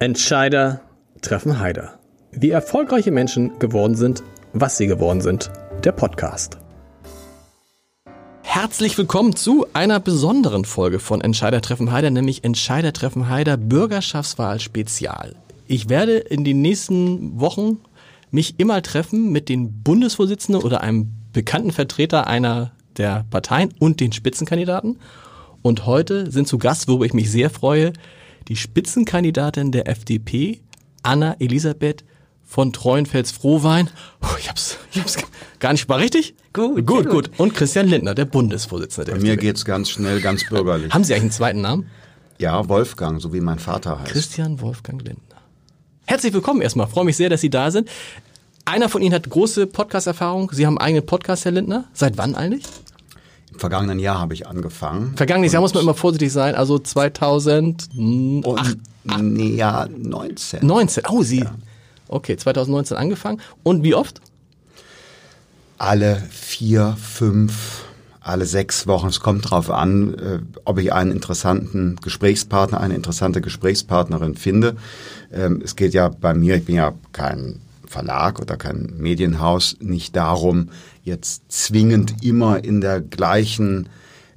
Entscheider treffen Heider. Wie erfolgreiche Menschen geworden sind, was sie geworden sind. Der Podcast. Herzlich willkommen zu einer besonderen Folge von Entscheider treffen Heider, nämlich Entscheider treffen Heider Bürgerschaftswahl Spezial. Ich werde in den nächsten Wochen mich immer treffen mit den Bundesvorsitzenden oder einem bekannten Vertreter einer der Parteien und den Spitzenkandidaten. Und heute sind zu Gast, worüber ich mich sehr freue, die Spitzenkandidatin der FDP, Anna Elisabeth von Treuenfels-Frohwein. Oh, ich hab's, ich hab's gar nicht mal richtig? Gut, gut, gut. gut. Und Christian Lindner, der Bundesvorsitzende der Bei mir geht's ganz schnell, ganz bürgerlich. Haben Sie eigentlich einen zweiten Namen? Ja, Wolfgang, so wie mein Vater heißt. Christian Wolfgang Lindner. Herzlich willkommen erstmal. Freue mich sehr, dass Sie da sind. Einer von Ihnen hat große Podcast-Erfahrung. Sie haben einen eigenen Podcast, Herr Lindner. Seit wann eigentlich? Vergangenen Jahr habe ich angefangen. Vergangenes Jahr muss man immer vorsichtig sein, also 2008. Und, nee, ja, 19. 19, oh, Sie. Ja. Okay, 2019 angefangen. Und wie oft? Alle vier, fünf, alle sechs Wochen. Es kommt darauf an, äh, ob ich einen interessanten Gesprächspartner, eine interessante Gesprächspartnerin finde. Ähm, es geht ja bei mir, ich bin ja kein Verlag oder kein Medienhaus, nicht darum, jetzt zwingend immer in der gleichen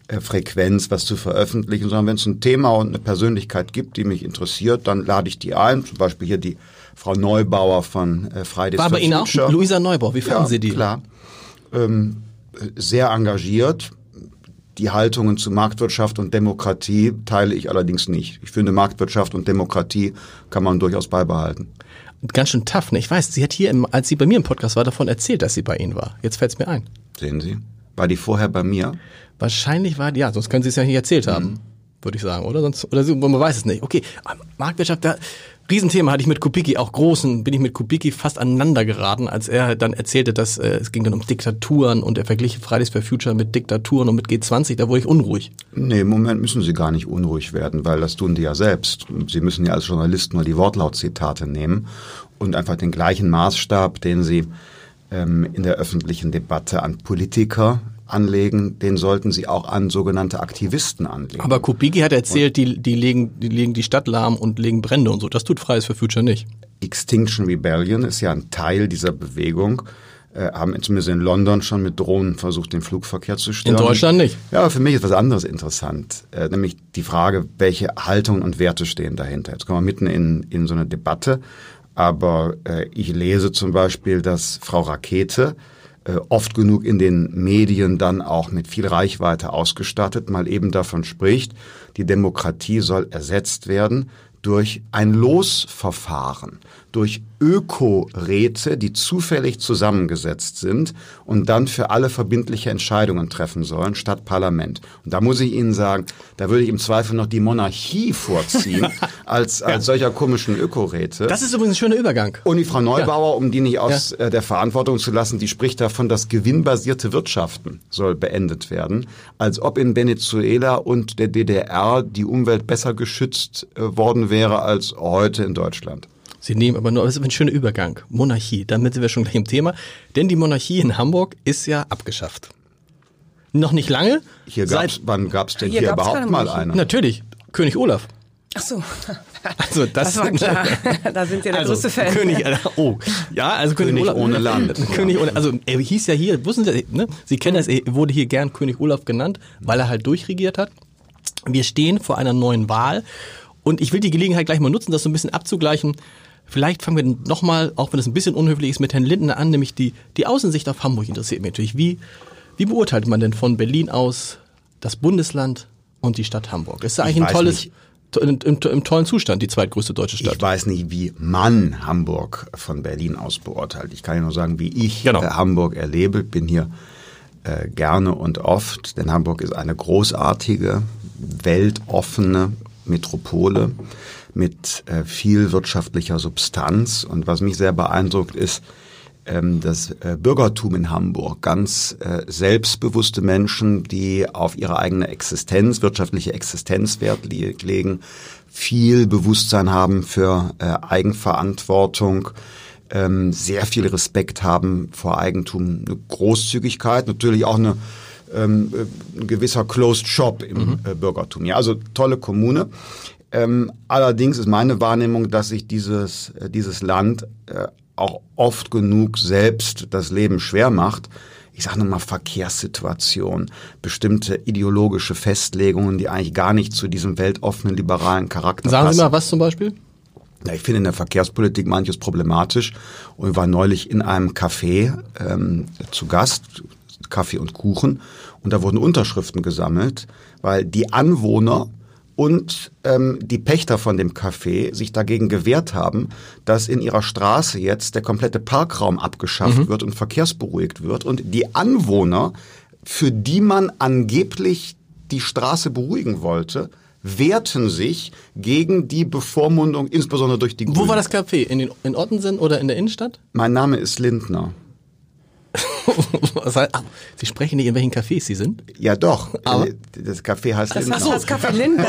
äh, Frequenz was zu veröffentlichen, sondern wenn es ein Thema und eine Persönlichkeit gibt, die mich interessiert, dann lade ich die ein. Zum Beispiel hier die Frau Neubauer von äh, Fridays War for bei Ihnen auch Luisa Neubauer, wie fanden ja, Sie die? klar. Ähm, sehr engagiert. Die Haltungen zu Marktwirtschaft und Demokratie teile ich allerdings nicht. Ich finde, Marktwirtschaft und Demokratie kann man durchaus beibehalten. Ganz schön tough, ne? Ich weiß, sie hat hier, im, als sie bei mir im Podcast war, davon erzählt, dass sie bei Ihnen war. Jetzt fällt es mir ein. Sehen Sie? War die vorher bei mir? Wahrscheinlich war die, ja, sonst können Sie es ja nicht erzählt haben, mhm. Würde ich sagen, oder? Sonst, oder man weiß es nicht. Okay, Marktwirtschaft, da, Riesenthema hatte ich mit Kubicki, auch großen, bin ich mit Kubicki fast aneinander geraten, als er dann erzählte, dass äh, es ging dann um Diktaturen und er verglich Fridays for Future mit Diktaturen und mit G20, da wurde ich unruhig. Nee, im Moment müssen Sie gar nicht unruhig werden, weil das tun die ja selbst. Sie müssen ja als Journalist nur die Wortlautzitate nehmen und einfach den gleichen Maßstab, den Sie ähm, in der öffentlichen Debatte an Politiker anlegen, den sollten sie auch an sogenannte Aktivisten anlegen. Aber Kubicki hat erzählt, die, die, legen, die legen die Stadt lahm und legen Brände und so. Das tut Fridays for Future nicht. Extinction Rebellion ist ja ein Teil dieser Bewegung. Äh, haben zumindest in London schon mit Drohnen versucht, den Flugverkehr zu stören. In Deutschland nicht. Ja, für mich ist was anderes interessant, äh, nämlich die Frage, welche Haltungen und Werte stehen dahinter. Jetzt kommen wir mitten in, in so eine Debatte, aber äh, ich lese zum Beispiel, dass Frau Rakete oft genug in den Medien dann auch mit viel Reichweite ausgestattet, mal eben davon spricht, die Demokratie soll ersetzt werden durch ein Losverfahren, durch Ökoräte, die zufällig zusammengesetzt sind und dann für alle verbindliche Entscheidungen treffen sollen, statt Parlament. Und da muss ich Ihnen sagen, da würde ich im Zweifel noch die Monarchie vorziehen, als, als solcher komischen Ökoräte. Das ist übrigens ein schöner Übergang. Und die Frau Neubauer, ja. um die nicht aus ja. Äh, der Verantwortung zu lassen, die spricht davon, dass gewinnbasierte Wirtschaften soll beendet werden, als ob in Venezuela und der DDR die Umwelt besser geschützt äh, worden wäre als heute in Deutschland. Sie nehmen aber nur, das ist ein schöner Übergang. Monarchie, damit sind wir schon gleich im Thema. Denn die Monarchie in Hamburg ist ja abgeschafft. Noch nicht lange. Hier gab's, Seit, wann gab es denn hier, hier überhaupt mal eine? Natürlich, König Olaf. Ach so. Also das, das war klar. da sind Sie der also, größte Fan. König, oh, ja, also König, König Olaf, ohne Land. König ohne, also er hieß ja hier, wussten Sie, ne? Sie kennen das, er wurde hier gern König Olaf genannt, weil er halt durchregiert hat. Wir stehen vor einer neuen Wahl und ich will die Gelegenheit gleich mal nutzen, das so ein bisschen abzugleichen. Vielleicht fangen wir nochmal, auch wenn es ein bisschen unhöflich ist, mit Herrn Lindner an, nämlich die, die Außensicht auf Hamburg interessiert mich natürlich. Wie, wie beurteilt man denn von Berlin aus das Bundesland und die Stadt Hamburg? Ist da eigentlich ein tolles, im, im, im, tollen Zustand, die zweitgrößte deutsche Stadt? Ich weiß nicht, wie man Hamburg von Berlin aus beurteilt. Ich kann ja nur sagen, wie ich genau. äh, Hamburg erlebe. Bin hier äh, gerne und oft, denn Hamburg ist eine großartige, weltoffene Metropole mit äh, viel wirtschaftlicher Substanz. Und was mich sehr beeindruckt ist, ähm, das äh, Bürgertum in Hamburg. Ganz äh, selbstbewusste Menschen, die auf ihre eigene Existenz, wirtschaftliche Existenz Wert legen, viel Bewusstsein haben für äh, Eigenverantwortung, ähm, sehr viel Respekt haben vor Eigentum, eine Großzügigkeit, natürlich auch eine ähm, ein gewisser Closed Shop im mhm. Bürgertum. Ja, also tolle Kommune. Ähm, allerdings ist meine Wahrnehmung, dass sich dieses, äh, dieses Land äh, auch oft genug selbst das Leben schwer macht. Ich sage nochmal Verkehrssituation, bestimmte ideologische Festlegungen, die eigentlich gar nicht zu diesem weltoffenen liberalen Charakter Sagen passen. Sie mal was zum Beispiel? Ja, ich finde in der Verkehrspolitik manches problematisch und war neulich in einem Café ähm, zu Gast, Kaffee und Kuchen, und da wurden Unterschriften gesammelt, weil die Anwohner und ähm, die Pächter von dem Café sich dagegen gewehrt haben, dass in ihrer Straße jetzt der komplette Parkraum abgeschafft mhm. wird und verkehrsberuhigt wird und die Anwohner, für die man angeblich die Straße beruhigen wollte, wehrten sich gegen die Bevormundung, insbesondere durch die Wo Grünen. war das Café? In, den, in Ottensen oder in der Innenstadt? Mein Name ist Lindner. Sie sprechen nicht, in welchen Cafés Sie sind? Ja, doch. Aber das Café heißt das Lindner. Das heißt Café Lindner.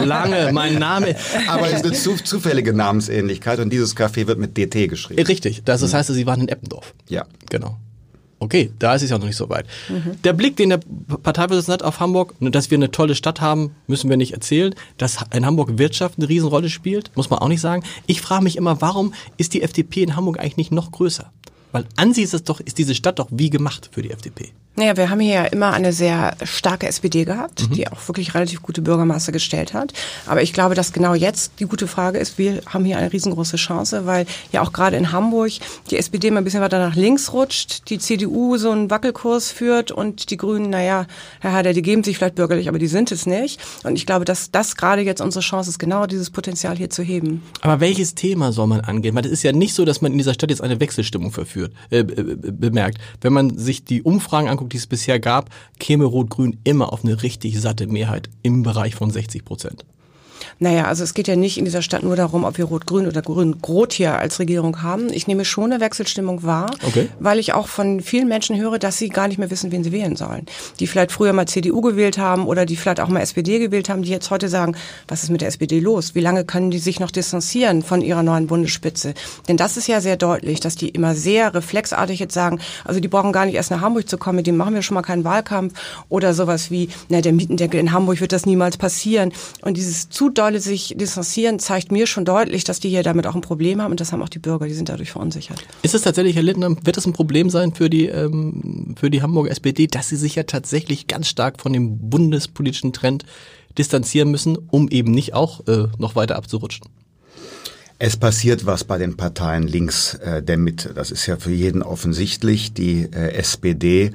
Oh, lange, mein Name. Aber es ist eine zu, zufällige Namensähnlichkeit und dieses Café wird mit DT geschrieben. Richtig. Das, das heißt, Sie waren in Eppendorf. Ja. Genau. Okay, da ist es ja noch nicht so weit. Mhm. Der Blick, den der Parteivorsitzende hat auf Hamburg, dass wir eine tolle Stadt haben, müssen wir nicht erzählen. Dass in Hamburg Wirtschaft eine Riesenrolle spielt, muss man auch nicht sagen. Ich frage mich immer, warum ist die FDP in Hamburg eigentlich nicht noch größer? Weil an sich ist, es doch, ist diese Stadt doch wie gemacht für die FDP. Naja, wir haben hier ja immer eine sehr starke SPD gehabt, mhm. die auch wirklich relativ gute Bürgermeister gestellt hat. Aber ich glaube, dass genau jetzt die gute Frage ist, wir haben hier eine riesengroße Chance, weil ja auch gerade in Hamburg die SPD mal ein bisschen weiter nach links rutscht, die CDU so einen Wackelkurs führt und die Grünen, naja, Herr Heider, die geben sich vielleicht bürgerlich, aber die sind es nicht. Und ich glaube, dass das gerade jetzt unsere Chance ist, genau dieses Potenzial hier zu heben. Aber welches Thema soll man angehen? Weil es ist ja nicht so, dass man in dieser Stadt jetzt eine Wechselstimmung verführt, äh, bemerkt. Wenn man sich die Umfragen anguckt, anguckt, die es bisher gab, käme Rot-Grün immer auf eine richtig satte Mehrheit im Bereich von 60 Prozent. Naja, also es geht ja nicht in dieser Stadt nur darum, ob wir Rot-Grün oder Grün-Rot hier als Regierung haben. Ich nehme schon eine Wechselstimmung wahr, okay. weil ich auch von vielen Menschen höre, dass sie gar nicht mehr wissen, wen sie wählen sollen. Die vielleicht früher mal CDU gewählt haben oder die vielleicht auch mal SPD gewählt haben, die jetzt heute sagen, was ist mit der SPD los? Wie lange können die sich noch distanzieren von ihrer neuen Bundesspitze? Denn das ist ja sehr deutlich, dass die immer sehr reflexartig jetzt sagen, also die brauchen gar nicht erst nach Hamburg zu kommen, mit dem machen wir schon mal keinen Wahlkampf oder sowas wie, na, der Mietendeckel in Hamburg wird das niemals passieren. Und dieses zu dolle sich distanzieren, zeigt mir schon deutlich, dass die hier damit auch ein Problem haben und das haben auch die Bürger, die sind dadurch verunsichert. Ist es tatsächlich, Herr Lindner, wird es ein Problem sein für die, ähm, für die Hamburger SPD, dass sie sich ja tatsächlich ganz stark von dem bundespolitischen Trend distanzieren müssen, um eben nicht auch äh, noch weiter abzurutschen? Es passiert was bei den Parteien links äh, der Mitte. Das ist ja für jeden offensichtlich. Die äh, SPD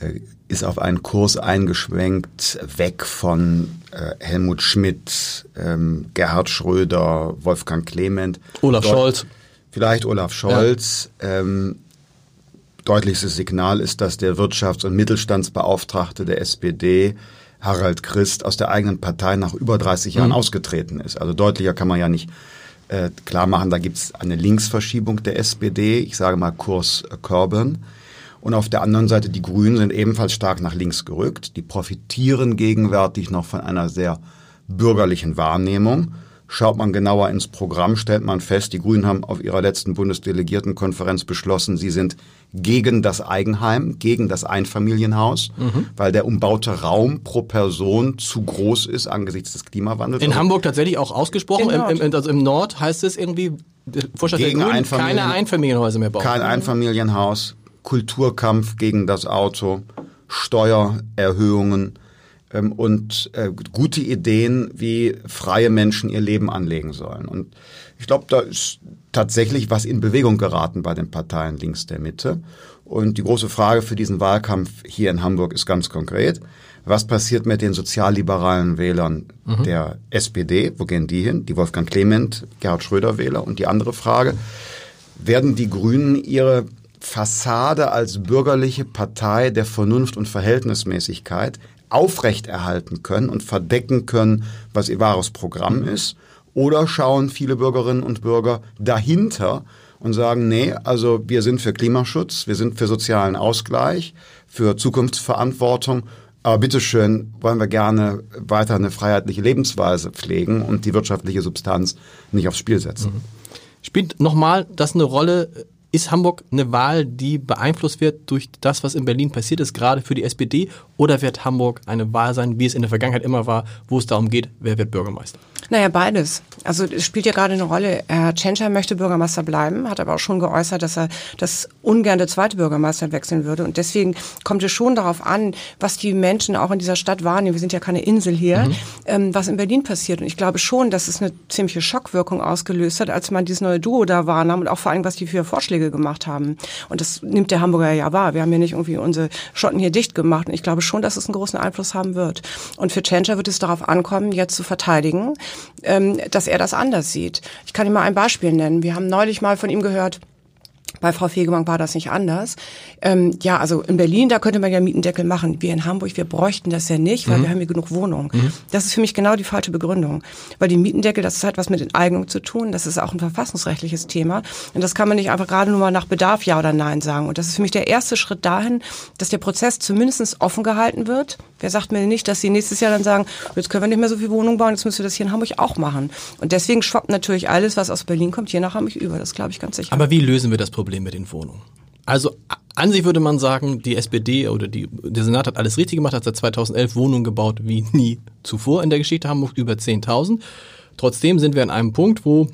äh, ist auf einen Kurs eingeschwenkt, weg von äh, Helmut Schmidt, ähm, Gerhard Schröder, Wolfgang Clement. Olaf Dort, Scholz. Vielleicht Olaf Scholz. Ja. Ähm, deutlichstes Signal ist, dass der Wirtschafts- und Mittelstandsbeauftragte der SPD, Harald Christ, aus der eigenen Partei nach über 30 Jahren mhm. ausgetreten ist. Also deutlicher kann man ja nicht äh, klar machen, da gibt es eine Linksverschiebung der SPD. Ich sage mal Kurs äh, Corbyn. Und auf der anderen Seite die Grünen sind ebenfalls stark nach links gerückt. Die profitieren gegenwärtig noch von einer sehr bürgerlichen Wahrnehmung. Schaut man genauer ins Programm, stellt man fest, die Grünen haben auf ihrer letzten Bundesdelegiertenkonferenz beschlossen, sie sind gegen das Eigenheim, gegen das Einfamilienhaus, mhm. weil der umbaute Raum pro Person zu groß ist angesichts des Klimawandels. In also Hamburg tatsächlich auch ausgesprochen. Im, im, also im Nord heißt es irgendwie, Vorstand gegen der Grünen, Einfamilien, keine Einfamilienhäuser mehr bauen. Kein Einfamilienhaus, Kulturkampf gegen das Auto, Steuererhöhungen ähm, und äh, gute Ideen, wie freie Menschen ihr Leben anlegen sollen. Und ich glaube, da ist tatsächlich was in Bewegung geraten bei den Parteien links der Mitte. Und die große Frage für diesen Wahlkampf hier in Hamburg ist ganz konkret. Was passiert mit den sozialliberalen Wählern mhm. der SPD? Wo gehen die hin? Die Wolfgang Clement, Gerhard Schröder Wähler. Und die andere Frage, werden die Grünen ihre Fassade als bürgerliche Partei der Vernunft und Verhältnismäßigkeit aufrechterhalten können und verdecken können, was ihr wahres Programm ist? Oder schauen viele Bürgerinnen und Bürger dahinter und sagen, nee, also wir sind für Klimaschutz, wir sind für sozialen Ausgleich, für Zukunftsverantwortung, aber bitteschön wollen wir gerne weiter eine freiheitliche Lebensweise pflegen und die wirtschaftliche Substanz nicht aufs Spiel setzen. Mhm. Spielt nochmal das eine Rolle, ist Hamburg eine Wahl, die beeinflusst wird durch das, was in Berlin passiert ist, gerade für die SPD? Oder wird Hamburg eine Wahl sein, wie es in der Vergangenheit immer war, wo es darum geht, wer wird Bürgermeister? Naja, beides. Also es spielt ja gerade eine Rolle. Herr Tschentscher möchte Bürgermeister bleiben, hat aber auch schon geäußert, dass er das ungern der zweite Bürgermeister wechseln würde. Und deswegen kommt es schon darauf an, was die Menschen auch in dieser Stadt wahrnehmen. Wir sind ja keine Insel hier, mhm. ähm, was in Berlin passiert. Und ich glaube schon, dass es eine ziemliche Schockwirkung ausgelöst hat, als man dieses neue Duo da wahrnahm und auch vor allem, was die für Vorschläge gemacht haben. Und das nimmt der Hamburger ja wahr. Wir haben ja nicht irgendwie unsere Schotten hier dicht gemacht. Und ich glaube schon, dass es einen großen Einfluss haben wird. Und für Tschentscher wird es darauf ankommen, jetzt zu verteidigen ähm, dass er das anders sieht. Ich kann Ihnen mal ein Beispiel nennen. Wir haben neulich mal von ihm gehört, bei Frau Fegebank war das nicht anders. Ähm, ja, also in Berlin, da könnte man ja Mietendeckel machen. Wir in Hamburg, wir bräuchten das ja nicht, weil mhm. wir haben hier genug Wohnungen. Mhm. Das ist für mich genau die falsche Begründung. Weil die Mietendeckel, das hat was mit Enteignung zu tun. Das ist auch ein verfassungsrechtliches Thema. Und das kann man nicht einfach gerade nur mal nach Bedarf Ja oder Nein sagen. Und das ist für mich der erste Schritt dahin, dass der Prozess zumindest offen gehalten wird. Wer sagt mir nicht, dass sie nächstes Jahr dann sagen, jetzt können wir nicht mehr so viel Wohnungen bauen, jetzt müssen wir das hier in Hamburg auch machen. Und deswegen schwappt natürlich alles, was aus Berlin kommt, hier nach Hamburg über. Das glaube ich ganz sicher. Aber wie lösen wir das Problem? Problem mit den Wohnungen. Also an sich würde man sagen, die SPD oder die, der Senat hat alles richtig gemacht, hat seit 2011 Wohnungen gebaut wie nie zuvor in der Geschichte Hamburg, über 10.000. Trotzdem sind wir an einem Punkt, wo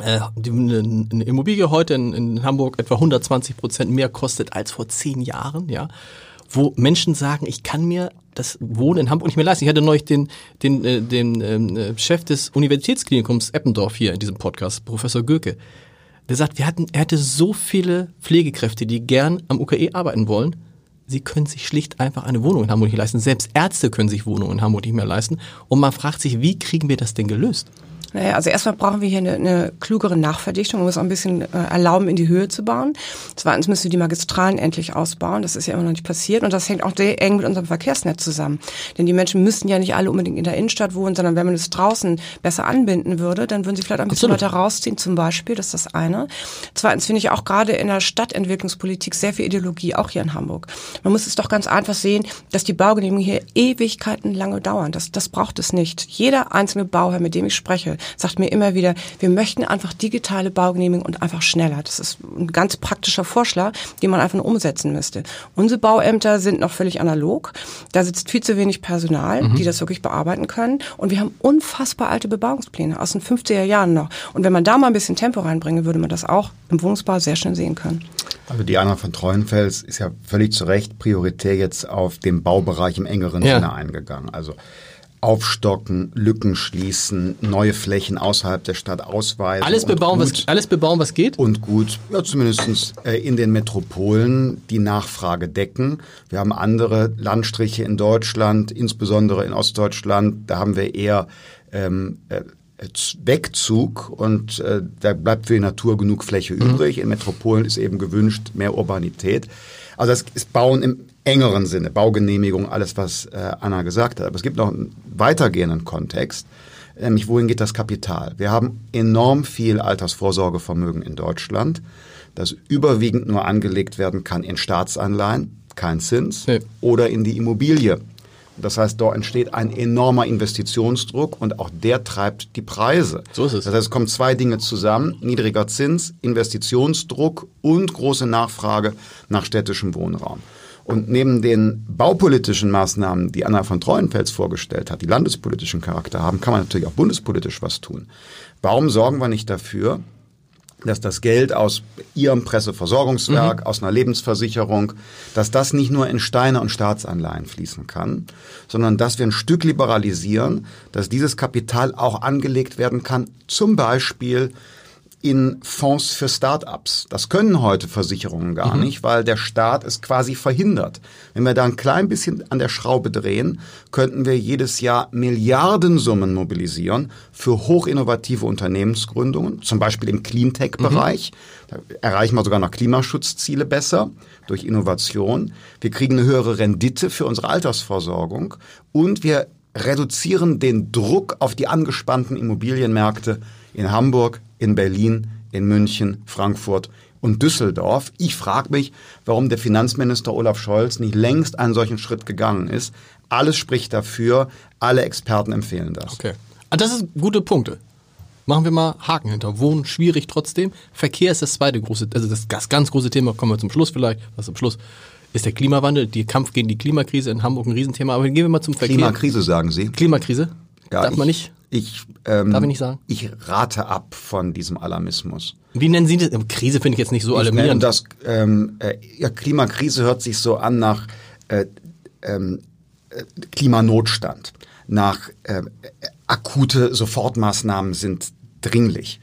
äh, eine, eine Immobilie heute in, in Hamburg etwa 120 Prozent mehr kostet als vor zehn Jahren, ja, wo Menschen sagen, ich kann mir das Wohnen in Hamburg nicht mehr leisten. Ich hatte neulich den, den, äh, den äh, Chef des Universitätsklinikums Eppendorf hier in diesem Podcast, Professor Göke. Der sagt, wir hatten, er hatte so viele Pflegekräfte, die gern am UKE arbeiten wollen. Sie können sich schlicht einfach eine Wohnung in Hamburg nicht leisten. Selbst Ärzte können sich Wohnungen in Hamburg nicht mehr leisten. Und man fragt sich, wie kriegen wir das denn gelöst? Naja, also erstmal brauchen wir hier eine, eine klugere Nachverdichtung, um es auch ein bisschen äh, erlauben, in die Höhe zu bauen. Zweitens müssen wir die Magistralen endlich ausbauen. Das ist ja immer noch nicht passiert. Und das hängt auch sehr eng mit unserem Verkehrsnetz zusammen. Denn die Menschen müssten ja nicht alle unbedingt in der Innenstadt wohnen, sondern wenn man es draußen besser anbinden würde, dann würden sie vielleicht ein bisschen Absolut. weiter rausziehen zum Beispiel. Das ist das eine. Zweitens finde ich auch gerade in der Stadtentwicklungspolitik sehr viel Ideologie, auch hier in Hamburg. Man muss es doch ganz einfach sehen, dass die Baugenehmigungen hier Ewigkeiten lange dauern. Das, das braucht es nicht. Jeder einzelne Bauherr, mit dem ich spreche, sagt mir immer wieder, wir möchten einfach digitale Baugenehmigung und einfach schneller. Das ist ein ganz praktischer Vorschlag, den man einfach nur umsetzen müsste. Unsere Bauämter sind noch völlig analog. Da sitzt viel zu wenig Personal, mhm. die das wirklich bearbeiten können. Und wir haben unfassbar alte Bebauungspläne aus den 50er Jahren noch. Und wenn man da mal ein bisschen Tempo reinbringe, würde man das auch im Wohnungsbau sehr schnell sehen können. Also die Anna von Treuenfels ist ja völlig zu Recht prioritär jetzt auf den Baubereich im engeren ja. Sinne eingegangen. Also aufstocken, Lücken schließen, neue Flächen außerhalb der Stadt ausweisen. Alles bebauen, gut, was, alles bebauen, was geht? Und gut, ja, zumindest äh, in den Metropolen die Nachfrage decken. Wir haben andere Landstriche in Deutschland, insbesondere in Ostdeutschland, da haben wir eher ähm, äh, Wegzug und äh, da bleibt für die Natur genug Fläche mhm. übrig. In Metropolen ist eben gewünscht mehr Urbanität. Also das ist Bauen im engeren Sinne, Baugenehmigung, alles, was äh, Anna gesagt hat. Aber es gibt noch einen weitergehenden Kontext, nämlich wohin geht das Kapital? Wir haben enorm viel Altersvorsorgevermögen in Deutschland, das überwiegend nur angelegt werden kann in Staatsanleihen, kein Zins, nee. oder in die Immobilie. Das heißt, dort entsteht ein enormer Investitionsdruck und auch der treibt die Preise. So ist es. Das heißt, es kommen zwei Dinge zusammen. Niedriger Zins, Investitionsdruck und große Nachfrage nach städtischem Wohnraum. Und neben den baupolitischen Maßnahmen, die Anna von Treuenfels vorgestellt hat, die landespolitischen Charakter haben, kann man natürlich auch bundespolitisch was tun. Warum sorgen wir nicht dafür, dass das Geld aus Ihrem Presseversorgungswerk, mhm. aus einer Lebensversicherung, dass das nicht nur in Steine und Staatsanleihen fließen kann, sondern dass wir ein Stück liberalisieren, dass dieses Kapital auch angelegt werden kann, zum Beispiel in Fonds für Start-ups. Das können heute Versicherungen gar mhm. nicht, weil der Staat es quasi verhindert. Wenn wir da ein klein bisschen an der Schraube drehen, könnten wir jedes Jahr Milliardensummen mobilisieren für hochinnovative Unternehmensgründungen, zum Beispiel im Cleantech-Bereich. Mhm. Da erreichen wir sogar noch Klimaschutzziele besser durch Innovation. Wir kriegen eine höhere Rendite für unsere Altersversorgung und wir reduzieren den Druck auf die angespannten Immobilienmärkte in Hamburg, in Berlin, in München, Frankfurt und Düsseldorf. Ich frage mich, warum der Finanzminister Olaf Scholz nicht längst einen solchen Schritt gegangen ist. Alles spricht dafür, alle Experten empfehlen das. Okay. Ah, das sind gute Punkte. Machen wir mal Haken hinter. Wohnen schwierig trotzdem. Verkehr ist das zweite große, also das, ganz große Thema, kommen wir zum Schluss vielleicht, was zum Schluss ist der Klimawandel, der Kampf gegen die Klimakrise in Hamburg ein Riesenthema. Aber gehen wir mal zum Verkehr. Klimakrise sagen Sie? Klimakrise? Ja, Darf man nicht? Ich, ähm, Darf ich nicht sagen? Ich rate ab von diesem Alarmismus. Wie nennen Sie das? Krise finde ich jetzt nicht so ich alarmierend. Das, ähm, äh, ja, Klimakrise hört sich so an nach äh, ähm, äh, Klimanotstand, nach äh, akute Sofortmaßnahmen sind dringlich.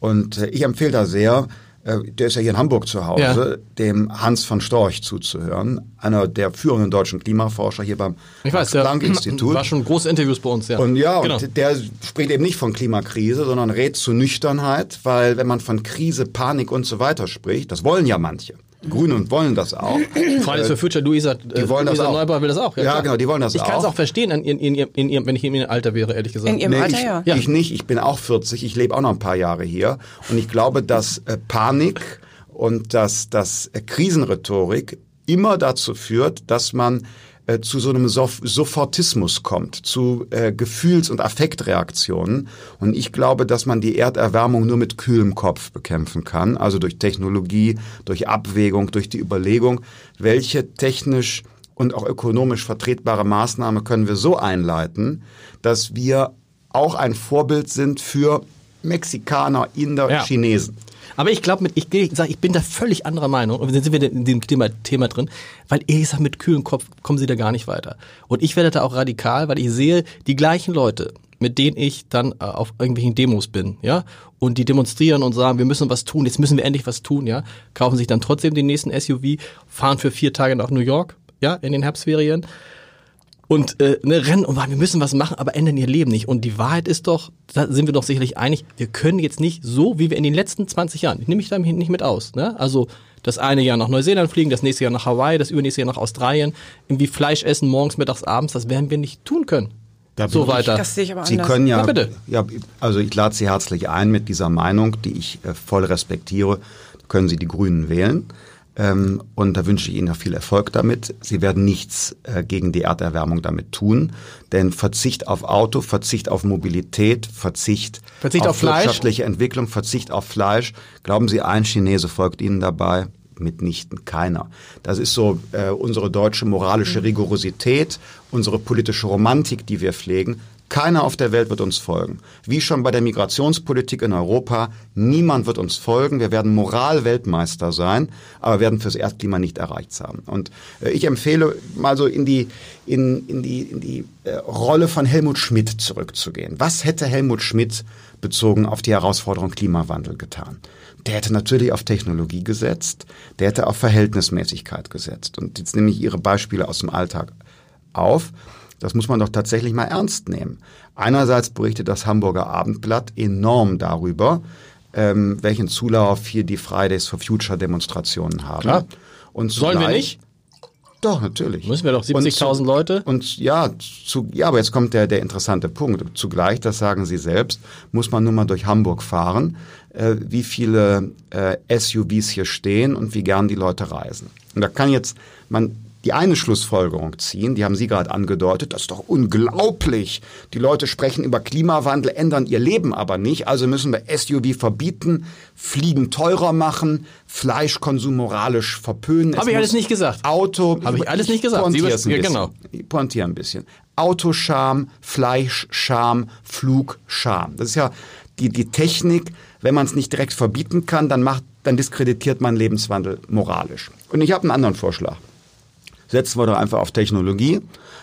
Und äh, ich empfehle da sehr, der ist ja hier in Hamburg zu Hause, ja. dem Hans von Storch zuzuhören, einer der führenden deutschen Klimaforscher hier beim Planck-Institut. War schon große Interviews bei uns, ja. Und ja, genau. und der spricht eben nicht von Klimakrise, sondern rät zu Nüchternheit, weil wenn man von Krise, Panik und so weiter spricht, das wollen ja manche. Die Grünen wollen das auch. Fridays for Future, Luisa, die wollen das Luisa auch. Neubauer will das auch. Ja, ja genau, die wollen das ich auch. Ich kann es auch verstehen, in, in, in, in, in, wenn ich in ihrem Alter wäre, ehrlich gesagt. In ihrem nee, Alter, ich, ja. ja. Ich nicht, ich bin auch 40, ich lebe auch noch ein paar Jahre hier. Und ich glaube, dass äh, Panik und dass, dass äh, Krisenrhetorik immer dazu führt, dass man äh, zu so einem Sof Sofortismus kommt, zu äh, Gefühls- und Affektreaktionen. Und ich glaube, dass man die Erderwärmung nur mit kühlem Kopf bekämpfen kann, also durch Technologie, durch Abwägung, durch die Überlegung, welche technisch und auch ökonomisch vertretbare Maßnahme können wir so einleiten, dass wir auch ein Vorbild sind für Mexikaner, Inder, ja. Chinesen. Aber ich glaube, ich, ich, sag, ich bin da völlig anderer Meinung. Und dann sind wir in dem Thema, Thema drin, weil ich sage, mit kühlem Kopf kommen sie da gar nicht weiter. Und ich werde da auch radikal, weil ich sehe, die gleichen Leute, mit denen ich dann äh, auf irgendwelchen Demos bin, ja, und die demonstrieren und sagen, wir müssen was tun, jetzt müssen wir endlich was tun, ja, kaufen sich dann trotzdem den nächsten SUV, fahren für vier Tage nach New York, ja, in den Herbstferien und äh, ne, rennen und wir müssen was machen, aber ändern ihr Leben nicht. Und die Wahrheit ist doch, da sind wir doch sicherlich einig, wir können jetzt nicht so, wie wir in den letzten 20 Jahren, ich nehme mich da nicht mit aus, ne? also das eine Jahr nach Neuseeland fliegen, das nächste Jahr nach Hawaii, das übernächste Jahr nach Australien, irgendwie Fleisch essen, morgens, mittags, abends, das werden wir nicht tun können. Da so weiter. Das sehe ich aber Sie anders. können ja, ja, bitte. ja, also ich lade Sie herzlich ein mit dieser Meinung, die ich äh, voll respektiere. Können Sie die Grünen wählen. Ähm, und da wünsche ich Ihnen noch viel Erfolg damit. Sie werden nichts äh, gegen die Erderwärmung damit tun, denn Verzicht auf Auto, Verzicht auf Mobilität, Verzicht, Verzicht auf, auf wirtschaftliche Entwicklung, Verzicht auf Fleisch. Glauben Sie, ein Chinese folgt Ihnen dabei? Mitnichten keiner. Das ist so äh, unsere deutsche moralische Rigorosität, unsere politische Romantik, die wir pflegen. Keiner auf der Welt wird uns folgen. Wie schon bei der Migrationspolitik in Europa, niemand wird uns folgen. Wir werden Moralweltmeister sein, aber werden fürs Erdklima nicht erreicht haben. Und äh, ich empfehle mal so in die, in, in die, in die äh, Rolle von Helmut Schmidt zurückzugehen. Was hätte Helmut Schmidt bezogen auf die Herausforderung Klimawandel getan? Der hätte natürlich auf Technologie gesetzt, der hätte auf Verhältnismäßigkeit gesetzt. Und jetzt nehme ich Ihre Beispiele aus dem Alltag auf. Das muss man doch tatsächlich mal ernst nehmen. Einerseits berichtet das Hamburger Abendblatt enorm darüber, ähm, welchen Zulauf hier die Fridays for Future Demonstrationen haben. Klar. Und Sollen wir nicht? Doch, natürlich. Müssen wir doch 70.000 Leute? Und ja, zu, ja, aber jetzt kommt der, der interessante Punkt. Zugleich, das sagen Sie selbst, muss man nur mal durch Hamburg fahren, äh, wie viele äh, SUVs hier stehen und wie gern die Leute reisen. Und da kann jetzt man die eine Schlussfolgerung ziehen, die haben Sie gerade angedeutet, das ist doch unglaublich. Die Leute sprechen über Klimawandel, ändern ihr Leben aber nicht, also müssen wir SUV verbieten, Fliegen teurer machen, Fleischkonsum moralisch verpönen. Habe ich alles nicht gesagt. Auto. Habe ich alles nicht gesagt. Sie was, ja, genau. Ich pointiere ein bisschen. Autoscham, Fleischscham, Flugscham. Das ist ja die, die Technik, wenn man es nicht direkt verbieten kann, dann macht, dann diskreditiert man Lebenswandel moralisch. Und ich habe einen anderen Vorschlag. Setzen wir doch einfach auf Technologie,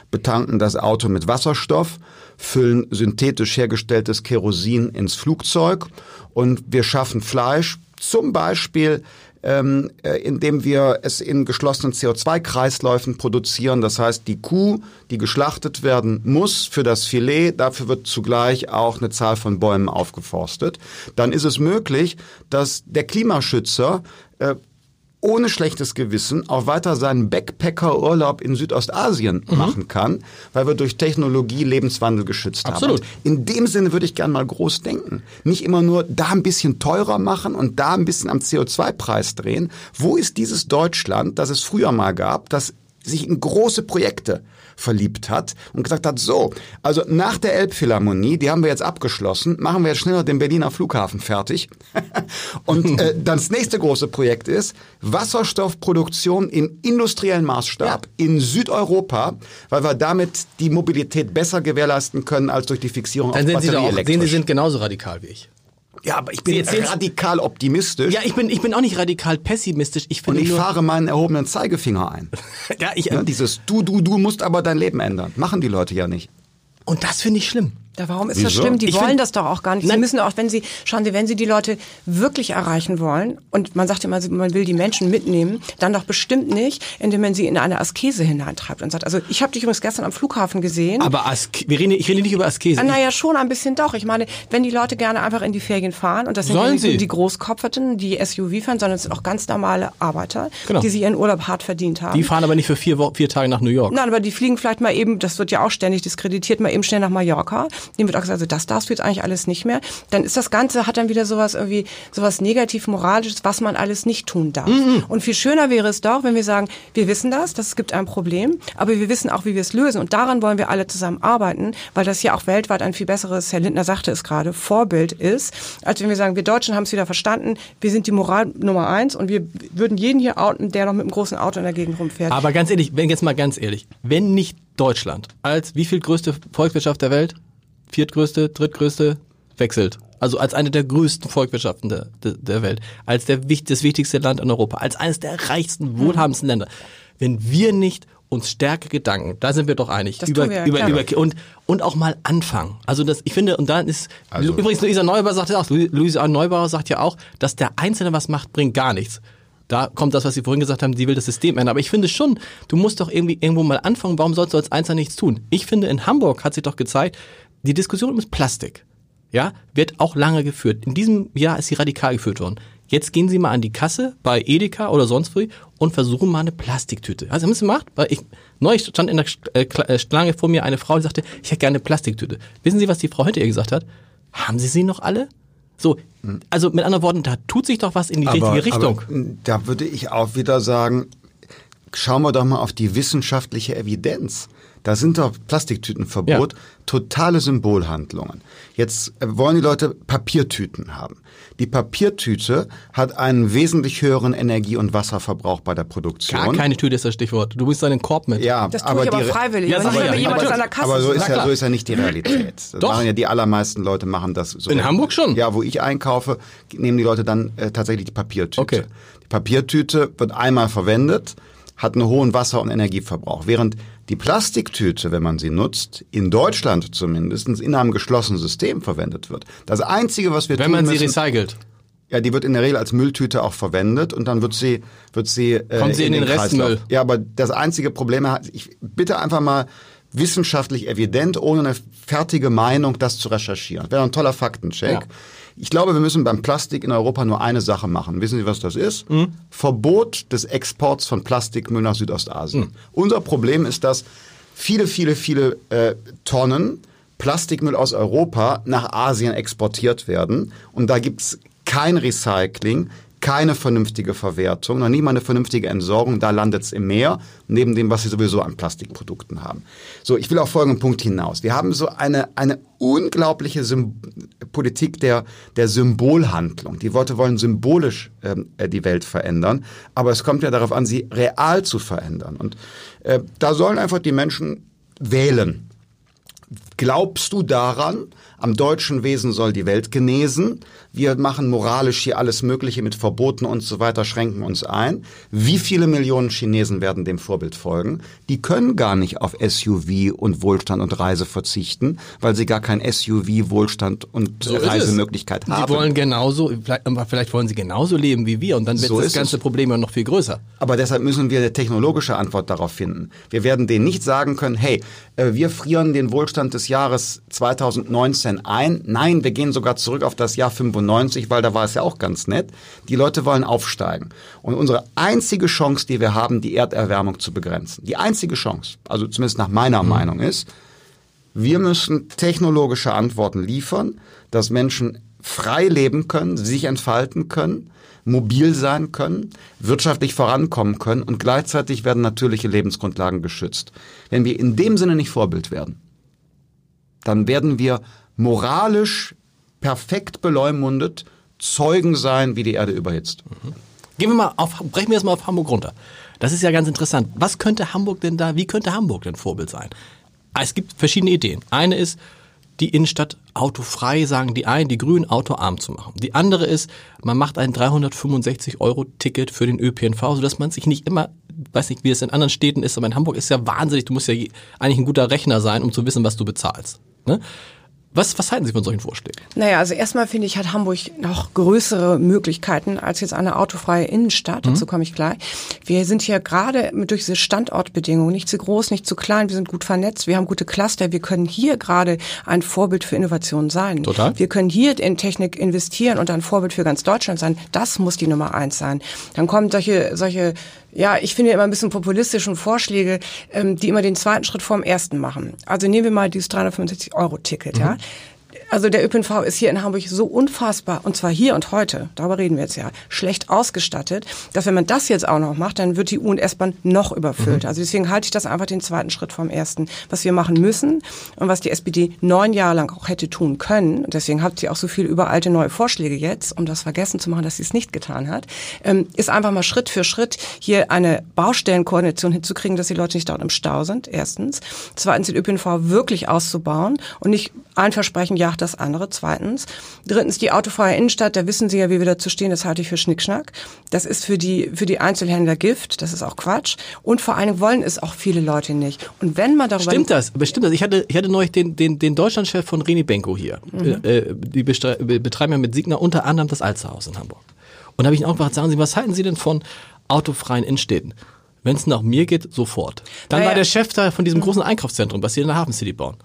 betanken das Auto mit Wasserstoff, füllen synthetisch hergestelltes Kerosin ins Flugzeug und wir schaffen Fleisch, zum Beispiel ähm, äh, indem wir es in geschlossenen CO2-Kreisläufen produzieren. Das heißt, die Kuh, die geschlachtet werden muss für das Filet, dafür wird zugleich auch eine Zahl von Bäumen aufgeforstet. Dann ist es möglich, dass der Klimaschützer äh, ohne schlechtes Gewissen auch weiter seinen Backpacker-Urlaub in Südostasien mhm. machen kann, weil wir durch Technologie Lebenswandel geschützt Absolut. haben. Und in dem Sinne würde ich gern mal groß denken. Nicht immer nur da ein bisschen teurer machen und da ein bisschen am CO2-Preis drehen. Wo ist dieses Deutschland, das es früher mal gab, das sich in große Projekte verliebt hat und gesagt hat, so, also nach der Elbphilharmonie, die haben wir jetzt abgeschlossen, machen wir jetzt schneller den Berliner Flughafen fertig. und äh, dann das nächste große Projekt ist Wasserstoffproduktion im industriellen Maßstab ja. in Südeuropa, weil wir damit die Mobilität besser gewährleisten können als durch die Fixierung dann auf sehen Sie, auch, sehen Sie sind genauso radikal wie ich. Ja, aber ich bin jetzt radikal optimistisch. Ja, ich bin, ich bin auch nicht radikal pessimistisch. Ich finde Und ich fahre meinen erhobenen Zeigefinger ein. ja, ich, ja, dieses du, du, du musst aber dein Leben ändern. Machen die Leute ja nicht. Und das finde ich schlimm. Ja, warum ist Wieso? das schlimm? Die ich wollen das doch auch gar nicht. Sie müssen auch, wenn Sie, schauen Sie, wenn Sie die Leute wirklich erreichen wollen, und man sagt immer, man will die Menschen mitnehmen, dann doch bestimmt nicht, indem man sie in eine Askese hineintreibt und sagt, also ich habe dich übrigens gestern am Flughafen gesehen. Aber Aske wir reden, ich rede nicht über Askese. Ah, naja, schon ein bisschen doch. Ich meine, wenn die Leute gerne einfach in die Ferien fahren, und das sind ja nicht die Großkopferten, die SUV fahren, sondern es sind auch ganz normale Arbeiter, genau. die sich ihren Urlaub hart verdient haben. Die fahren aber nicht für vier, vier Tage nach New York. Nein, aber die fliegen vielleicht mal eben, das wird ja auch ständig diskreditiert, mal eben schnell nach Mallorca dem wird auch gesagt, also das darfst du jetzt eigentlich alles nicht mehr. Dann ist das Ganze, hat dann wieder sowas irgendwie, sowas negativ moralisches, was man alles nicht tun darf. Mhm. Und viel schöner wäre es doch, wenn wir sagen, wir wissen das, dass es gibt ein Problem, aber wir wissen auch, wie wir es lösen. Und daran wollen wir alle zusammen arbeiten, weil das ja auch weltweit ein viel besseres, Herr Lindner sagte es gerade, Vorbild ist, als wenn wir sagen, wir Deutschen haben es wieder verstanden, wir sind die Moral Nummer eins und wir würden jeden hier outen, der noch mit einem großen Auto in der Gegend rumfährt. Aber ganz ehrlich, wenn jetzt mal ganz ehrlich, wenn nicht Deutschland als wie viel größte Volkswirtschaft der Welt? Viertgrößte, drittgrößte, wechselt. Also als eine der größten Volkswirtschaften der, der, der Welt, als der, das wichtigste Land in Europa, als eines der reichsten, wohlhabendsten Länder. Wenn wir nicht uns stärker Gedanken, da sind wir doch einig, das über, wir, über, über, und, und auch mal anfangen. Also das, ich finde, und dann ist, also, übrigens Luisa Neubauer sagt ja auch, Luisa Neubauer sagt ja auch, dass der Einzelne was macht, bringt gar nichts. Da kommt das, was Sie vorhin gesagt haben, sie will das System ändern. Aber ich finde schon, du musst doch irgendwie irgendwo mal anfangen. Warum sollst du als Einzelner nichts tun? Ich finde, in Hamburg hat sich doch gezeigt, die Diskussion ums Plastik, ja, wird auch lange geführt. In diesem Jahr ist sie radikal geführt worden. Jetzt gehen Sie mal an die Kasse bei Edeka oder sonst wo und versuchen mal eine Plastiktüte. Also haben Sie gemacht? Weil ich neulich stand in der äh, äh, Schlange vor mir eine Frau, die sagte, ich hätte gerne eine Plastiktüte. Wissen Sie, was die Frau heute ihr gesagt hat? Haben Sie sie noch alle? So, also mit anderen Worten, da tut sich doch was in die aber, richtige Richtung. Aber da würde ich auch wieder sagen, schauen wir doch mal auf die wissenschaftliche Evidenz. Da sind doch Plastiktütenverbot, ja. totale Symbolhandlungen. Jetzt äh, wollen die Leute Papiertüten haben. Die Papiertüte hat einen wesentlich höheren Energie- und Wasserverbrauch bei der Produktion. Gar keine Tüte ist das Stichwort. Du bist einen Korb mit. Ja, das tue aber ich aber freiwillig. Ja, aber, ja, jemand aber, an der Kasse aber so ist, ja, so ist ja nicht die Realität. Das Doch. machen ja die allermeisten Leute machen das so. In Hamburg schon? Ja, wo ich einkaufe, nehmen die Leute dann äh, tatsächlich die Papiertüte. Okay. Die Papiertüte wird einmal verwendet hat einen hohen Wasser- und Energieverbrauch. Während die Plastiktüte, wenn man sie nutzt, in Deutschland zumindest in einem geschlossenen System verwendet wird. Das Einzige, was wir wenn tun man sie müssen, recycelt. Ja, die wird in der Regel als Mülltüte auch verwendet und dann wird sie wird sie äh, kommt sie in, in den, den Restmüll. Ja, aber das einzige Problem hat, ich bitte einfach mal wissenschaftlich evident, ohne eine fertige Meinung, das zu recherchieren. Wäre ein toller Faktencheck. Ja. Ich glaube, wir müssen beim Plastik in Europa nur eine Sache machen. Wissen Sie, was das ist? Mhm. Verbot des Exports von Plastikmüll nach Südostasien. Mhm. Unser Problem ist, dass viele, viele, viele äh, Tonnen Plastikmüll aus Europa nach Asien exportiert werden. Und da gibt's kein Recycling, keine vernünftige Verwertung, noch nie mal eine vernünftige Entsorgung, da landet es im Meer, neben dem, was sie sowieso an Plastikprodukten haben. So, ich will auf folgenden Punkt hinaus. Wir haben so eine, eine unglaubliche Sym Politik der, der Symbolhandlung. Die Worte wollen symbolisch ähm, äh, die Welt verändern, aber es kommt ja darauf an, sie real zu verändern. Und äh, da sollen einfach die Menschen wählen. Glaubst du daran, am deutschen Wesen soll die Welt genesen. Wir machen moralisch hier alles Mögliche mit Verboten und so weiter, schränken uns ein. Wie viele Millionen Chinesen werden dem Vorbild folgen? Die können gar nicht auf SUV und Wohlstand und Reise verzichten, weil sie gar kein SUV, Wohlstand und so Reisemöglichkeit haben. Sie wollen genauso, vielleicht, vielleicht, wollen sie genauso leben wie wir und dann wird so das ganze es. Problem ja noch viel größer. Aber deshalb müssen wir eine technologische Antwort darauf finden. Wir werden denen nicht sagen können, hey, äh, wir frieren den Wohlstand des Jahres 2019 denn ein? Nein, wir gehen sogar zurück auf das Jahr 95, weil da war es ja auch ganz nett. Die Leute wollen aufsteigen. Und unsere einzige Chance, die wir haben, die Erderwärmung zu begrenzen, die einzige Chance, also zumindest nach meiner mhm. Meinung ist, wir müssen technologische Antworten liefern, dass Menschen frei leben können, sich entfalten können, mobil sein können, wirtschaftlich vorankommen können und gleichzeitig werden natürliche Lebensgrundlagen geschützt. Wenn wir in dem Sinne nicht Vorbild werden, dann werden wir moralisch perfekt beleumundet Zeugen sein, wie die Erde überhitzt. Mhm. Gehen wir mal auf, brechen wir jetzt mal auf Hamburg runter. Das ist ja ganz interessant. Was könnte Hamburg denn da, wie könnte Hamburg denn Vorbild sein? Es gibt verschiedene Ideen. Eine ist, die Innenstadt autofrei, sagen die einen, die Grünen autoarm zu machen. Die andere ist, man macht ein 365 Euro Ticket für den ÖPNV, sodass man sich nicht immer, weiß nicht, wie es in anderen Städten ist, aber in Hamburg ist ja wahnsinnig, du musst ja eigentlich ein guter Rechner sein, um zu wissen, was du bezahlst. Ne? Was, was halten Sie von solchen Vorschlägen? Naja, also erstmal finde ich, hat Hamburg noch größere Möglichkeiten als jetzt eine autofreie Innenstadt. Mhm. Dazu komme ich gleich. Wir sind hier gerade durch diese Standortbedingungen nicht zu groß, nicht zu klein. Wir sind gut vernetzt. Wir haben gute Cluster. Wir können hier gerade ein Vorbild für Innovation sein. Total. Wir können hier in Technik investieren und ein Vorbild für ganz Deutschland sein. Das muss die Nummer eins sein. Dann kommen solche, solche ja, ich finde immer ein bisschen populistischen Vorschläge, ähm, die immer den zweiten Schritt vorm ersten machen. Also nehmen wir mal dieses 365-Euro-Ticket, mhm. ja. Also der ÖPNV ist hier in Hamburg so unfassbar, und zwar hier und heute, darüber reden wir jetzt ja, schlecht ausgestattet, dass wenn man das jetzt auch noch macht, dann wird die U- und S-Bahn noch überfüllt. Mhm. Also deswegen halte ich das einfach den zweiten Schritt vom ersten. Was wir machen müssen und was die SPD neun Jahre lang auch hätte tun können, deswegen hat sie auch so viel über alte neue Vorschläge jetzt, um das vergessen zu machen, dass sie es nicht getan hat, ähm, ist einfach mal Schritt für Schritt hier eine Baustellenkoordination hinzukriegen, dass die Leute nicht dort im Stau sind, erstens. Zweitens den ÖPNV wirklich auszubauen und nicht ein Versprechen jagt das andere, zweitens. Drittens die autofreie Innenstadt, da wissen Sie ja, wie wir dazu stehen, das halte ich für Schnickschnack. Das ist für die, für die Einzelhändler Gift, das ist auch Quatsch. Und vor allen Dingen wollen es auch viele Leute nicht. Und wenn man darüber... Stimmt das, bestimmt das. Ich hatte, ich hatte neulich den, den, den Deutschlandchef von Reni Benko hier. Mhm. Äh, äh die betreiben ja mit Signa unter anderem das Alsterhaus in Hamburg. Und da habe ich ihn auch gefragt, sagen Sie, was halten Sie denn von autofreien Innenstädten? Wenn es nach mir geht, sofort. Dann naja. war der Chef da von diesem großen Einkaufszentrum, was sie in der Hafen City bauen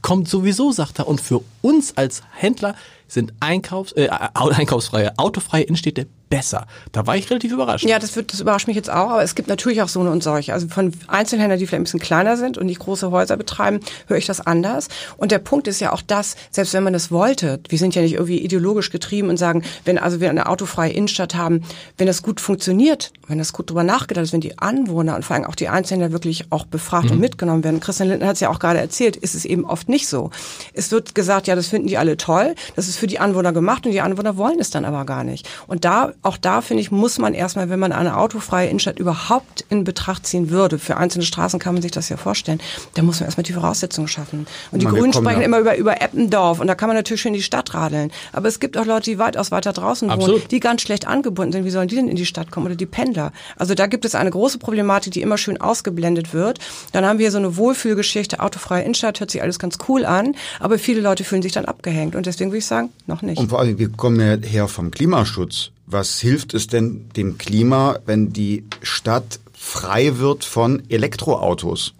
kommt sowieso, sagt er. Und für uns als Händler sind Einkaufs-, äh, einkaufsfreie, autofreie Innenstädte besser. Da war ich relativ überrascht. Ja, das, wird, das überrascht mich jetzt auch, aber es gibt natürlich auch so eine und solche. Also von Einzelhändlern, die vielleicht ein bisschen kleiner sind und nicht große Häuser betreiben, höre ich das anders. Und der Punkt ist ja auch das, selbst wenn man das wollte, wir sind ja nicht irgendwie ideologisch getrieben und sagen, wenn also wir eine autofreie Innenstadt haben, wenn das gut funktioniert, wenn das gut drüber nachgedacht ist, wenn die Anwohner und vor allem auch die Einzelhändler wirklich auch befragt mhm. und mitgenommen werden. Christian Lindner hat es ja auch gerade erzählt, ist es eben oft nicht so. Es wird gesagt, ja, das finden die alle toll, das ist für die Anwohner gemacht und die Anwohner wollen es dann aber gar nicht. Und da auch da, finde ich, muss man erstmal, wenn man eine autofreie Innenstadt überhaupt in Betracht ziehen würde, für einzelne Straßen kann man sich das ja vorstellen, da muss man erstmal die Voraussetzungen schaffen. Und die man, Grünen sprechen ja. immer über, über Eppendorf und da kann man natürlich schön in die Stadt radeln. Aber es gibt auch Leute, die weitaus weiter draußen Absolut. wohnen, die ganz schlecht angebunden sind. Wie sollen die denn in die Stadt kommen? Oder die Pendler. Also da gibt es eine große Problematik, die immer schön ausgeblendet wird. Dann haben wir so eine Wohlfühlgeschichte, autofreie Innenstadt, hört sich alles ganz cool an, aber viele Leute fühlen sich dann abgehängt. Und deswegen würde ich sagen, noch nicht. Und vor allem, wir kommen ja her vom Klimaschutz. Was hilft es denn dem Klima, wenn die Stadt frei wird von Elektroautos?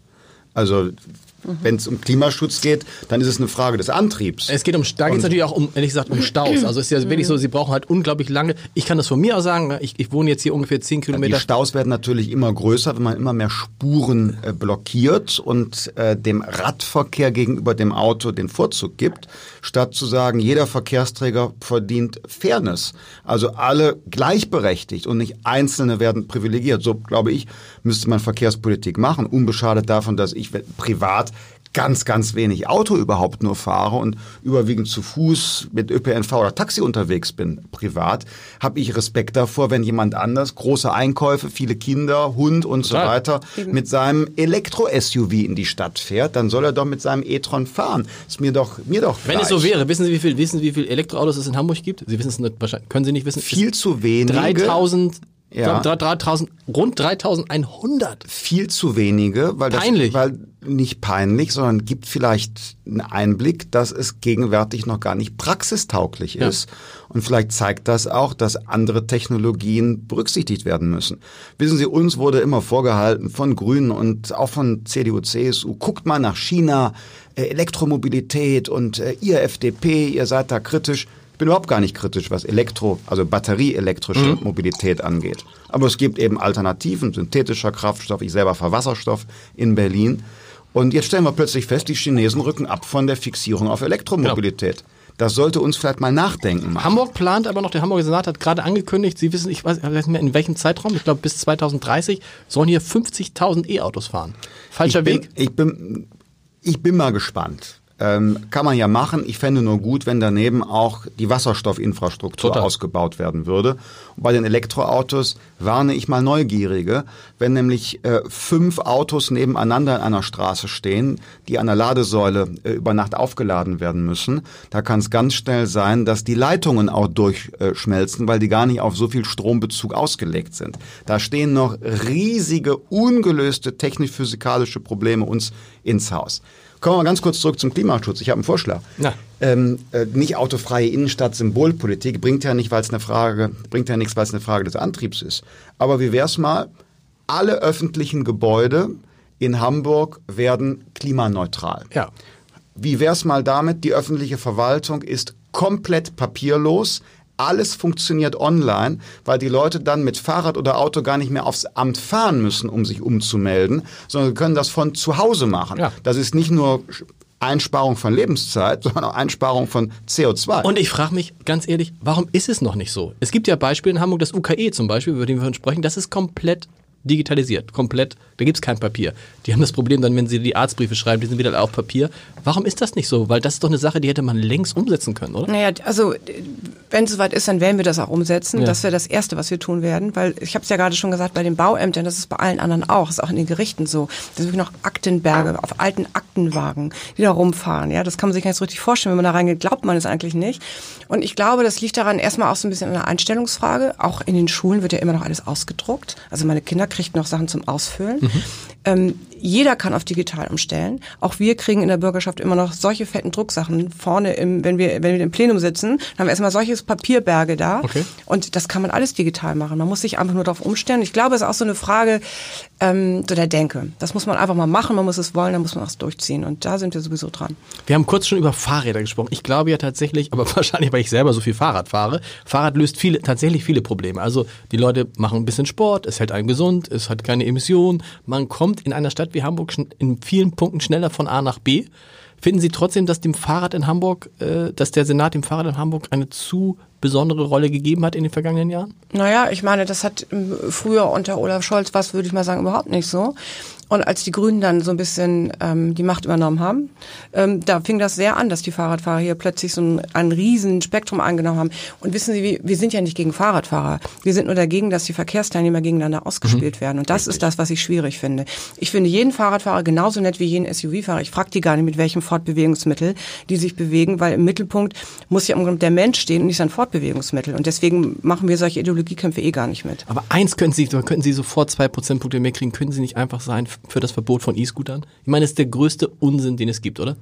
Also Mhm. Wenn es um Klimaschutz geht, dann ist es eine Frage des Antriebs. Es geht um, da geht es natürlich auch um, ehrlich gesagt, um Staus. Also es ist ja wirklich so, sie brauchen halt unglaublich lange. Ich kann das von mir aus sagen, ich, ich wohne jetzt hier ungefähr zehn Kilometer. Die Staus werden natürlich immer größer, wenn man immer mehr Spuren äh, blockiert und äh, dem Radverkehr gegenüber dem Auto den Vorzug gibt, statt zu sagen, jeder Verkehrsträger verdient Fairness. Also alle gleichberechtigt und nicht Einzelne werden privilegiert. So, glaube ich, müsste man Verkehrspolitik machen, unbeschadet davon, dass ich privat ganz, ganz wenig Auto überhaupt nur fahre und überwiegend zu Fuß mit ÖPNV oder Taxi unterwegs bin, privat, habe ich Respekt davor, wenn jemand anders große Einkäufe, viele Kinder, Hund und so weiter mit seinem Elektro-SUV in die Stadt fährt, dann soll er doch mit seinem e-tron fahren. Ist mir doch, mir doch Wenn es so wäre, wissen Sie, wie viel, wissen Sie, wie viel Elektroautos es in Hamburg gibt? Sie wissen es nicht, wahrscheinlich, können Sie nicht wissen. Viel zu wenige. 3000 ja. 3000, rund 3100. Viel zu wenige, weil peinlich. das, weil nicht peinlich, sondern gibt vielleicht einen Einblick, dass es gegenwärtig noch gar nicht praxistauglich ist. Ja. Und vielleicht zeigt das auch, dass andere Technologien berücksichtigt werden müssen. Wissen Sie, uns wurde immer vorgehalten von Grünen und auch von CDU, CSU, guckt mal nach China, äh, Elektromobilität und äh, ihr FDP, ihr seid da kritisch bin überhaupt gar nicht kritisch, was Elektro, also batterieelektrische mhm. Mobilität angeht. Aber es gibt eben Alternativen, synthetischer Kraftstoff, ich selber fahre Wasserstoff in Berlin. Und jetzt stellen wir plötzlich fest, die Chinesen rücken ab von der Fixierung auf Elektromobilität. Ja. Das sollte uns vielleicht mal nachdenken. Machen. Hamburg plant aber noch, der Hamburger Senat hat gerade angekündigt, Sie wissen, ich weiß nicht mehr in welchem Zeitraum, ich glaube bis 2030 sollen hier 50.000 E-Autos fahren. Falscher ich bin, Weg? Ich bin, ich bin mal gespannt. Ähm, kann man ja machen. Ich fände nur gut, wenn daneben auch die Wasserstoffinfrastruktur Total. ausgebaut werden würde. Und bei den Elektroautos warne ich mal Neugierige, wenn nämlich äh, fünf Autos nebeneinander in einer Straße stehen, die an der Ladesäule äh, über Nacht aufgeladen werden müssen, da kann es ganz schnell sein, dass die Leitungen auch durchschmelzen, weil die gar nicht auf so viel Strombezug ausgelegt sind. Da stehen noch riesige, ungelöste technisch-physikalische Probleme uns ins Haus. Kommen wir mal ganz kurz zurück zum Klimaschutz. Ich habe einen Vorschlag. Ähm, äh, nicht autofreie Innenstadt, Symbolpolitik bringt ja nicht, weil es eine Frage, bringt ja nichts, weil es eine Frage des Antriebs ist. Aber wie wäre es mal? Alle öffentlichen Gebäude in Hamburg werden klimaneutral. Ja. Wie wäre es mal damit? Die öffentliche Verwaltung ist komplett papierlos alles funktioniert online, weil die Leute dann mit Fahrrad oder Auto gar nicht mehr aufs Amt fahren müssen, um sich umzumelden, sondern sie können das von zu Hause machen. Ja. Das ist nicht nur Einsparung von Lebenszeit, sondern auch Einsparung von CO2. Und ich frage mich ganz ehrlich, warum ist es noch nicht so? Es gibt ja Beispiele in Hamburg, das UKE zum Beispiel, über den wir sprechen, das ist komplett digitalisiert, komplett. Da gibt es kein Papier. Die haben das Problem dann, wenn sie die Arztbriefe schreiben, die sind wieder auf Papier. Warum ist das nicht so? Weil das ist doch eine Sache, die hätte man längst umsetzen können, oder? Naja, also wenn es soweit ist, dann werden wir das auch umsetzen. Ja. Das wäre das Erste, was wir tun werden. Weil ich habe es ja gerade schon gesagt, bei den Bauämtern, das ist bei allen anderen auch, das ist auch in den Gerichten so. Das sind wirklich noch Aktenberge auf alten Aktenwagen, die da rumfahren. Ja, das kann man sich gar nicht so richtig vorstellen. Wenn man da reingeht, glaubt man es eigentlich nicht. Und ich glaube, das liegt daran erstmal auch so ein bisschen an der Einstellungsfrage. Auch in den Schulen wird ja immer noch alles ausgedruckt. Also meine Kinder kriegt noch Sachen zum Ausfüllen. Mhm. Ähm, jeder kann auf digital umstellen. Auch wir kriegen in der Bürgerschaft immer noch solche fetten Drucksachen vorne, im, wenn wir wenn wir im Plenum sitzen, dann haben wir erstmal solches Papierberge da. Okay. Und das kann man alles digital machen. Man muss sich einfach nur darauf umstellen. Ich glaube, es ist auch so eine Frage ähm, so der Denke. Das muss man einfach mal machen. Man muss es wollen, dann muss man es durchziehen. Und da sind wir sowieso dran. Wir haben kurz schon über Fahrräder gesprochen. Ich glaube ja tatsächlich, aber wahrscheinlich, weil ich selber so viel Fahrrad fahre, Fahrrad löst viele tatsächlich viele Probleme. Also die Leute machen ein bisschen Sport, es hält einen gesund, es hat keine Emissionen. Man kommt in einer Stadt wie Hamburg in vielen Punkten schneller von A nach B. Finden Sie trotzdem, dass dem Fahrrad in Hamburg, äh, dass der Senat dem Fahrrad in Hamburg eine zu besondere Rolle gegeben hat in den vergangenen Jahren? Naja, ich meine, das hat ähm, früher unter Olaf Scholz was, würde ich mal sagen, überhaupt nicht so. Und als die Grünen dann so ein bisschen ähm, die Macht übernommen haben, ähm, da fing das sehr an, dass die Fahrradfahrer hier plötzlich so ein, ein riesen Spektrum eingenommen haben. Und wissen Sie, wir sind ja nicht gegen Fahrradfahrer. Wir sind nur dagegen, dass die Verkehrsteilnehmer gegeneinander ausgespielt mhm. werden. Und das Richtig. ist das, was ich schwierig finde. Ich finde jeden Fahrradfahrer genauso nett wie jeden SUV-Fahrer. Ich frage die gar nicht, mit welchem Fortbewegungsmittel die sich bewegen, weil im Mittelpunkt muss ja der Mensch stehen und nicht sein Fortbewegungsmittel. Und deswegen machen wir solche Ideologiekämpfe eh gar nicht mit. Aber eins können Sie, könnten Sie sofort zwei Prozentpunkte mehr kriegen. Können Sie nicht einfach sein für das Verbot von E-Scootern? Ich meine, das ist der größte Unsinn, den es gibt, oder?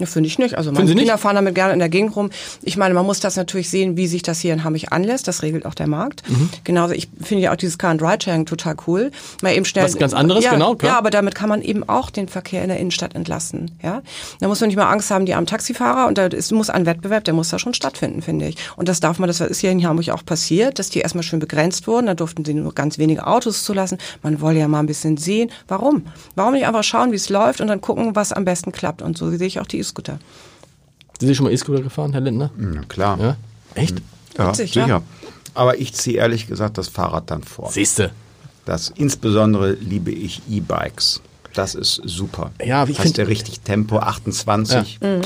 Ja, finde ich nicht. Also meine Kinder nicht? fahren damit gerne in der Gegend rum. Ich meine, man muss das natürlich sehen, wie sich das hier in Hamburg anlässt. Das regelt auch der Markt. Mhm. Genauso, ich finde ja auch dieses Car and Ride Sharing total cool. Mal eben schnell. Was ganz anderes, ja, genau. Klar. Ja, aber damit kann man eben auch den Verkehr in der Innenstadt entlasten. Ja, da muss man nicht mal Angst haben, die armen Taxifahrer. Und da ist, muss ein Wettbewerb, der muss da schon stattfinden, finde ich. Und das darf man, das ist hier in Hamburg auch passiert, dass die erstmal schön begrenzt wurden. Da durften sie nur ganz wenige Autos zulassen. Man wolle ja mal ein bisschen sehen. Warum? Warum nicht einfach schauen, wie es läuft und dann gucken, was am besten klappt. Und so sehe ich auch die E-Scooter. Sind Sie schon mal E-Scooter gefahren, Herr Lindner? Ja, klar. Ja? Echt? Ja, Witzig, sicher. Ja? Aber ich ziehe ehrlich gesagt das Fahrrad dann vor. Siehste. Das insbesondere liebe ich E-Bikes. Das ist super. Ja, ich finde richtig Tempo 28. Ja. Mhm.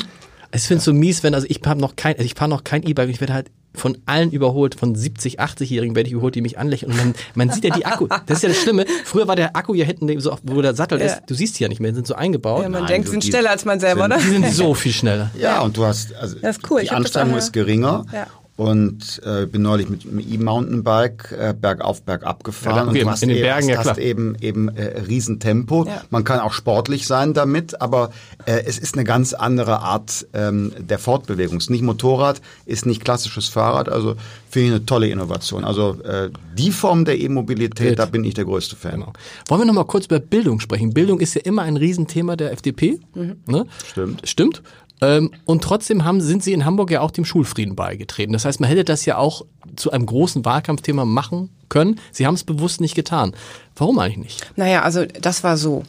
Ich finde es so mies, wenn, also ich habe noch kein, also ich fahre noch kein E-Bike, ich werde halt von allen überholt, von 70, 80-Jährigen werde ich überholt, die mich anlächeln. Und man, man sieht ja die Akku. Das ist ja das Schlimme. Früher war der Akku ja hinten, so, wo der Sattel ja. ist. Du siehst die ja nicht mehr, die sind so eingebaut. Ja, man Nein, denkt, sie sind schneller als man selber, sind, oder? Die sind so viel schneller. Ja, und du hast, also das ist cool. die Anstrengung ist geringer. Ja und äh, bin neulich mit einem E-Mountainbike äh, bergauf, bergab gefahren. Ja, und du hast in den eben, Bergen, hast, ja, hast eben, eben äh, Riesentempo. Ja. Man kann auch sportlich sein damit, aber äh, es ist eine ganz andere Art ähm, der Fortbewegung. Nicht Motorrad, ist nicht klassisches Fahrrad, also finde ich eine tolle Innovation. Also äh, die Form der E-Mobilität, da bin ich der größte Fan. Genau. Wollen wir noch mal kurz über Bildung sprechen? Bildung ist ja immer ein Riesenthema der FDP. Mhm. Ne? Stimmt. Stimmt. Ähm, und trotzdem haben, sind sie in Hamburg ja auch dem Schulfrieden beigetreten. Das heißt, man hätte das ja auch zu einem großen Wahlkampfthema machen können. Sie haben es bewusst nicht getan. Warum eigentlich nicht? Naja, also das war so.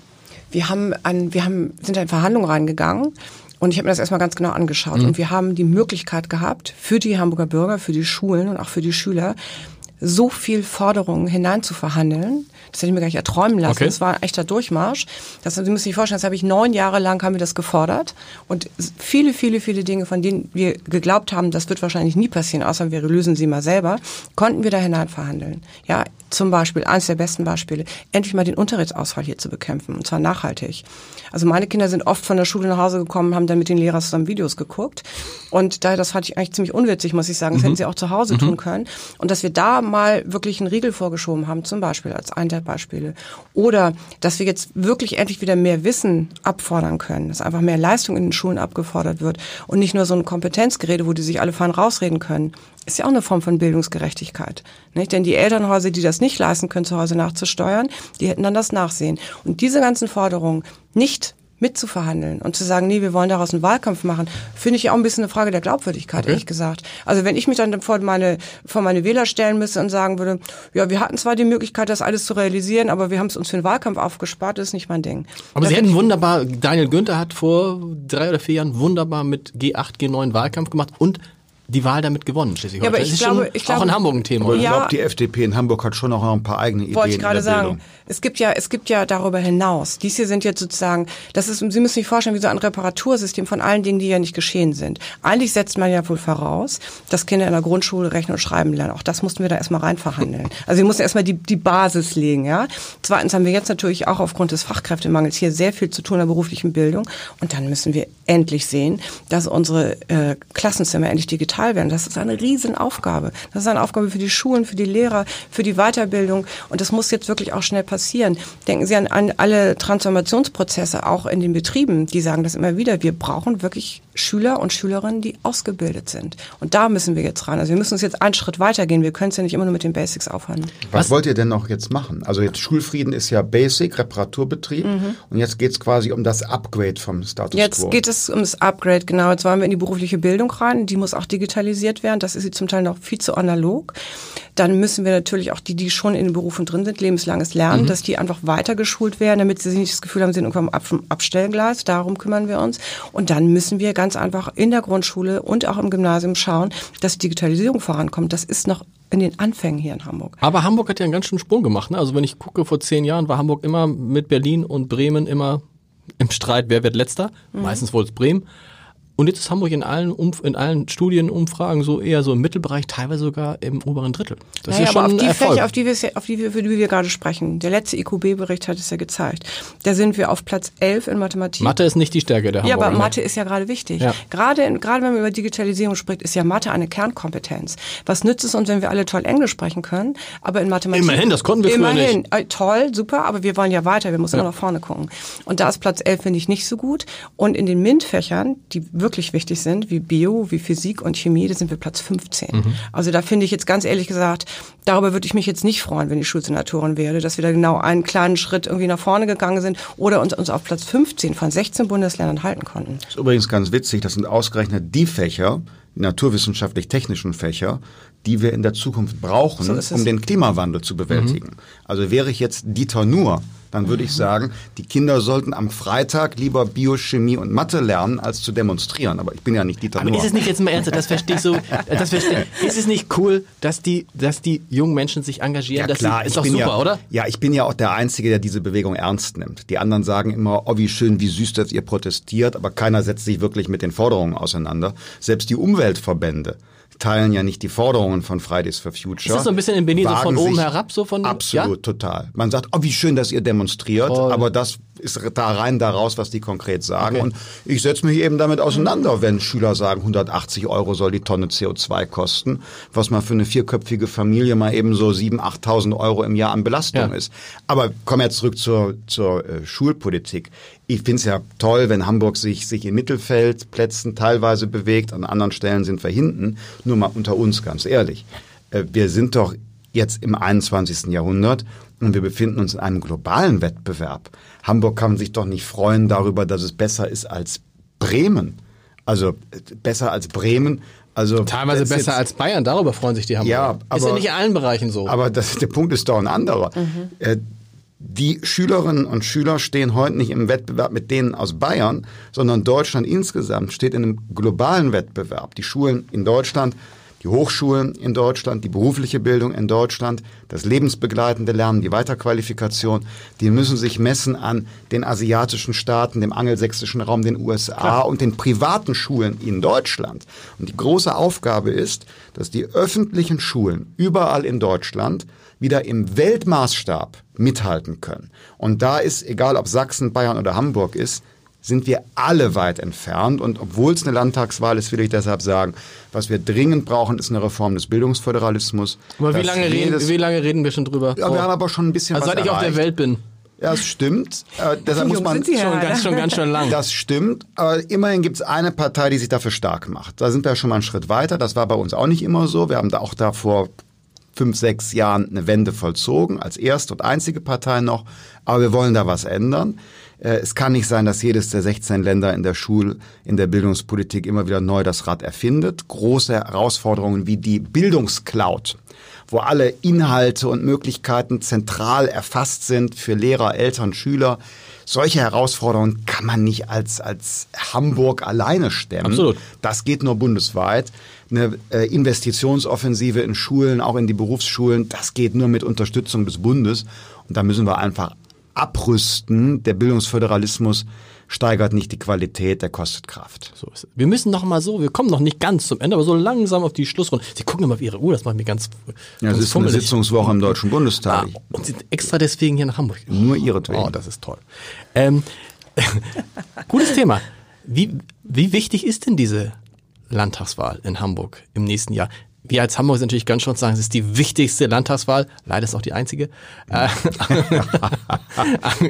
Wir haben an, wir haben, sind in Verhandlungen reingegangen Und ich habe mir das erstmal ganz genau angeschaut. Mhm. Und wir haben die Möglichkeit gehabt, für die Hamburger Bürger, für die Schulen und auch für die Schüler, so viel Forderungen hineinzuverhandeln. Das hätte ich mir gar nicht erträumen lassen. Okay. Das war ein echter Durchmarsch. Das, Sie müssen sich vorstellen, das habe ich neun Jahre lang haben wir das gefordert. Und viele, viele, viele Dinge, von denen wir geglaubt haben, das wird wahrscheinlich nie passieren, außer wir lösen sie mal selber, konnten wir da hinein verhandeln. Ja, zum Beispiel, eines der besten Beispiele, endlich mal den Unterrichtsausfall hier zu bekämpfen, und zwar nachhaltig. Also meine Kinder sind oft von der Schule nach Hause gekommen, haben dann mit den Lehrern zusammen Videos geguckt. Und daher, das fand ich eigentlich ziemlich unwitzig, muss ich sagen. Das mhm. hätten sie auch zu Hause mhm. tun können. Und dass wir da mal wirklich einen Riegel vorgeschoben haben, zum Beispiel als ein der Beispiele. Oder, dass wir jetzt wirklich endlich wieder mehr Wissen abfordern können, dass einfach mehr Leistung in den Schulen abgefordert wird und nicht nur so ein Kompetenzgerede, wo die sich alle fein rausreden können ist ja auch eine Form von Bildungsgerechtigkeit. Nicht? Denn die Elternhäuser, die das nicht leisten können, zu Hause nachzusteuern, die hätten dann das Nachsehen. Und diese ganzen Forderungen nicht mitzuverhandeln und zu sagen, nee, wir wollen daraus einen Wahlkampf machen, finde ich auch ein bisschen eine Frage der Glaubwürdigkeit, okay. ehrlich gesagt. Also wenn ich mich dann vor meine, vor meine Wähler stellen müsste und sagen würde, ja, wir hatten zwar die Möglichkeit, das alles zu realisieren, aber wir haben es uns für den Wahlkampf aufgespart, das ist nicht mein Ding. Aber da Sie hätten wunderbar, Daniel Günther hat vor drei oder vier Jahren wunderbar mit G8, G9 Wahlkampf gemacht und die Wahl damit gewonnen, schließlich. Ja, aber ich glaube, ich glaube, auch in Hamburg ein Thema. Aber ich ja, glaube, die FDP in Hamburg hat schon noch ein paar eigene Ideen. Wollte ich gerade sagen. Es gibt ja, es gibt ja darüber hinaus. Dies hier sind jetzt sozusagen, das ist, Sie müssen sich vorstellen, wie so ein Reparatursystem von allen Dingen, die ja nicht geschehen sind. Eigentlich setzt man ja wohl voraus, dass Kinder in der Grundschule rechnen und schreiben lernen. Auch das mussten wir da erstmal rein verhandeln. Also wir mussten erstmal die, die Basis legen, ja. Zweitens haben wir jetzt natürlich auch aufgrund des Fachkräftemangels hier sehr viel zu tun in der beruflichen Bildung. Und dann müssen wir endlich sehen, dass unsere äh, Klassenzimmer endlich digital werden. Das ist eine Riesenaufgabe. Das ist eine Aufgabe für die Schulen, für die Lehrer, für die Weiterbildung. Und das muss jetzt wirklich auch schnell passieren. Denken Sie an, an alle Transformationsprozesse, auch in den Betrieben. Die sagen das immer wieder. Wir brauchen wirklich Schüler und Schülerinnen, die ausgebildet sind. Und da müssen wir jetzt ran. Also wir müssen uns jetzt einen Schritt weitergehen. Wir können es ja nicht immer nur mit den Basics aufhören. Was, Was wollt ihr denn noch jetzt machen? Also jetzt Schulfrieden ist ja Basic, Reparaturbetrieb. Mhm. Und jetzt geht es quasi um das Upgrade vom Status jetzt Quo. Jetzt geht es um das Upgrade, genau. Jetzt wollen wir in die berufliche Bildung rein. Die muss auch digitalisiert werden. Das ist sie zum Teil noch viel zu analog. Dann müssen wir natürlich auch die, die schon in den Berufen drin sind, lebenslanges Lernen, mhm. dass die einfach weitergeschult werden, damit sie nicht das Gefühl haben, sie sind irgendwann am Abstellgleis. Darum kümmern wir uns. Und dann müssen wir ganz einfach in der Grundschule und auch im Gymnasium schauen, dass Digitalisierung vorankommt. Das ist noch in den Anfängen hier in Hamburg. Aber Hamburg hat ja einen ganz schönen Sprung gemacht. Ne? Also wenn ich gucke, vor zehn Jahren war Hamburg immer mit Berlin und Bremen immer im Streit, wer wird letzter. Mhm. Meistens wohl es Bremen. Und jetzt ist Hamburg in allen, Umf in allen Studienumfragen so eher so im Mittelbereich, teilweise sogar im oberen Drittel. Das naja, ist schon aber auf die Erfolg. Fläche, auf die, wir, auf die wir, für die wir gerade sprechen, der letzte IQB-Bericht hat es ja gezeigt. Da sind wir auf Platz 11 in Mathematik. Mathe ist nicht die Stärke der Hamburger. Ja, aber Mathe ist ja gerade wichtig. Ja. Gerade, in, gerade wenn man über Digitalisierung spricht, ist ja Mathe eine Kernkompetenz. Was nützt es uns, wenn wir alle toll Englisch sprechen können, aber in Mathematik... Immerhin, das konnten wir immerhin, früher nicht. Äh, toll, super, aber wir wollen ja weiter, wir müssen ja. immer nach vorne gucken. Und da ist Platz 11, finde ich, nicht so gut. Und in den MINT-Fächern, die wirklich wichtig sind, wie Bio, wie Physik und Chemie, da sind wir Platz 15. Mhm. Also da finde ich jetzt ganz ehrlich gesagt, darüber würde ich mich jetzt nicht freuen, wenn ich Schulsenatorin wäre, dass wir da genau einen kleinen Schritt irgendwie nach vorne gegangen sind oder uns, uns auf Platz 15 von 16 Bundesländern halten konnten. Das ist übrigens ganz witzig, das sind ausgerechnet die Fächer, naturwissenschaftlich-technischen Fächer, die wir in der Zukunft brauchen, so um den Klimawandel zu bewältigen. Mhm. Also wäre ich jetzt Dieter Nuhr, dann würde ich sagen, die Kinder sollten am Freitag lieber Biochemie und Mathe lernen, als zu demonstrieren. Aber ich bin ja nicht Dieter Aber Nuhr. ist es nicht jetzt mal ernsthaft, das verstehe ich so, das verstehe, ist es nicht cool, dass die, dass die jungen Menschen sich engagieren? Ja klar, sie, ist doch super, ja, oder? Ja, ich bin ja auch der Einzige, der diese Bewegung ernst nimmt. Die anderen sagen immer, oh wie schön, wie süß, dass ihr protestiert, aber keiner setzt sich wirklich mit den Forderungen auseinander. Selbst die Umweltverbände teilen ja nicht die Forderungen von Fridays for Future. Ist das so ein bisschen in Berlin so von oben herab? so von Absolut, ja? total. Man sagt, oh, wie schön, dass ihr demonstriert, Voll. aber das ist da rein daraus, was die konkret sagen. Okay. Und ich setze mich eben damit auseinander, wenn Schüler sagen, 180 Euro soll die Tonne CO2 kosten, was man für eine vierköpfige Familie mal eben so 7.000, 8.000 Euro im Jahr an Belastung ja. ist. Aber kommen wir jetzt zurück zur, zur äh, Schulpolitik. Ich finde es ja toll, wenn Hamburg sich, sich in Mittelfeldplätzen teilweise bewegt, an anderen Stellen sind wir hinten. Nur mal unter uns, ganz ehrlich. Äh, wir sind doch jetzt im 21. Jahrhundert und wir befinden uns in einem globalen Wettbewerb. Hamburg kann sich doch nicht freuen darüber, dass es besser ist als Bremen. Also besser als Bremen. Also teilweise besser als Bayern. Darüber freuen sich die Hamburger. Ja, aber, ist ja nicht in allen Bereichen so. Aber das, der Punkt ist doch ein anderer. Mhm. Äh, die Schülerinnen und Schüler stehen heute nicht im Wettbewerb mit denen aus Bayern, sondern Deutschland insgesamt steht in einem globalen Wettbewerb. Die Schulen in Deutschland die Hochschulen in Deutschland, die berufliche Bildung in Deutschland, das lebensbegleitende Lernen, die Weiterqualifikation, die müssen sich messen an den asiatischen Staaten, dem angelsächsischen Raum, den USA Klar. und den privaten Schulen in Deutschland. Und die große Aufgabe ist, dass die öffentlichen Schulen überall in Deutschland wieder im Weltmaßstab mithalten können. Und da ist, egal ob Sachsen, Bayern oder Hamburg ist, sind wir alle weit entfernt. Und obwohl es eine Landtagswahl ist, will ich deshalb sagen, was wir dringend brauchen, ist eine Reform des Bildungsföderalismus. Aber wie lange, reden, wie lange reden wir schon drüber? Ja, wir haben aber schon ein bisschen also was seit ich auf der Welt bin. Ja, das stimmt. Äh, deshalb muss man schon ganz, schon ganz schön lang. Das stimmt. Aber immerhin gibt es eine Partei, die sich dafür stark macht. Da sind wir schon mal einen Schritt weiter. Das war bei uns auch nicht immer so. Wir haben da auch da vor fünf, sechs Jahren eine Wende vollzogen, als erste und einzige Partei noch. Aber wir wollen da was ändern. Äh, es kann nicht sein, dass jedes der 16 Länder in der Schul-, in der Bildungspolitik immer wieder neu das Rad erfindet. Große Herausforderungen wie die Bildungscloud, wo alle Inhalte und Möglichkeiten zentral erfasst sind für Lehrer, Eltern, Schüler. Solche Herausforderungen kann man nicht als, als Hamburg alleine stemmen. Absolut. Das geht nur bundesweit. Eine äh, Investitionsoffensive in Schulen, auch in die Berufsschulen, das geht nur mit Unterstützung des Bundes. Und da müssen wir einfach Abrüsten, der Bildungsföderalismus steigert nicht die Qualität, der kostet Kraft. So ist es. Wir müssen noch mal so, wir kommen noch nicht ganz zum Ende, aber so langsam auf die Schlussrunde. Sie gucken immer auf Ihre Uhr, das macht mir ganz. Ja, es ist eine Sitzungswoche im Deutschen Bundestag. Ah, und sind extra deswegen hier nach Hamburg. Nur Ihretwegen. Oh, das ist toll. Ähm, gutes Thema. Wie, wie wichtig ist denn diese Landtagswahl in Hamburg im nächsten Jahr? Wir als Hamburg sind natürlich ganz stolz sagen, es ist die wichtigste Landtagswahl. Leider ist auch die einzige.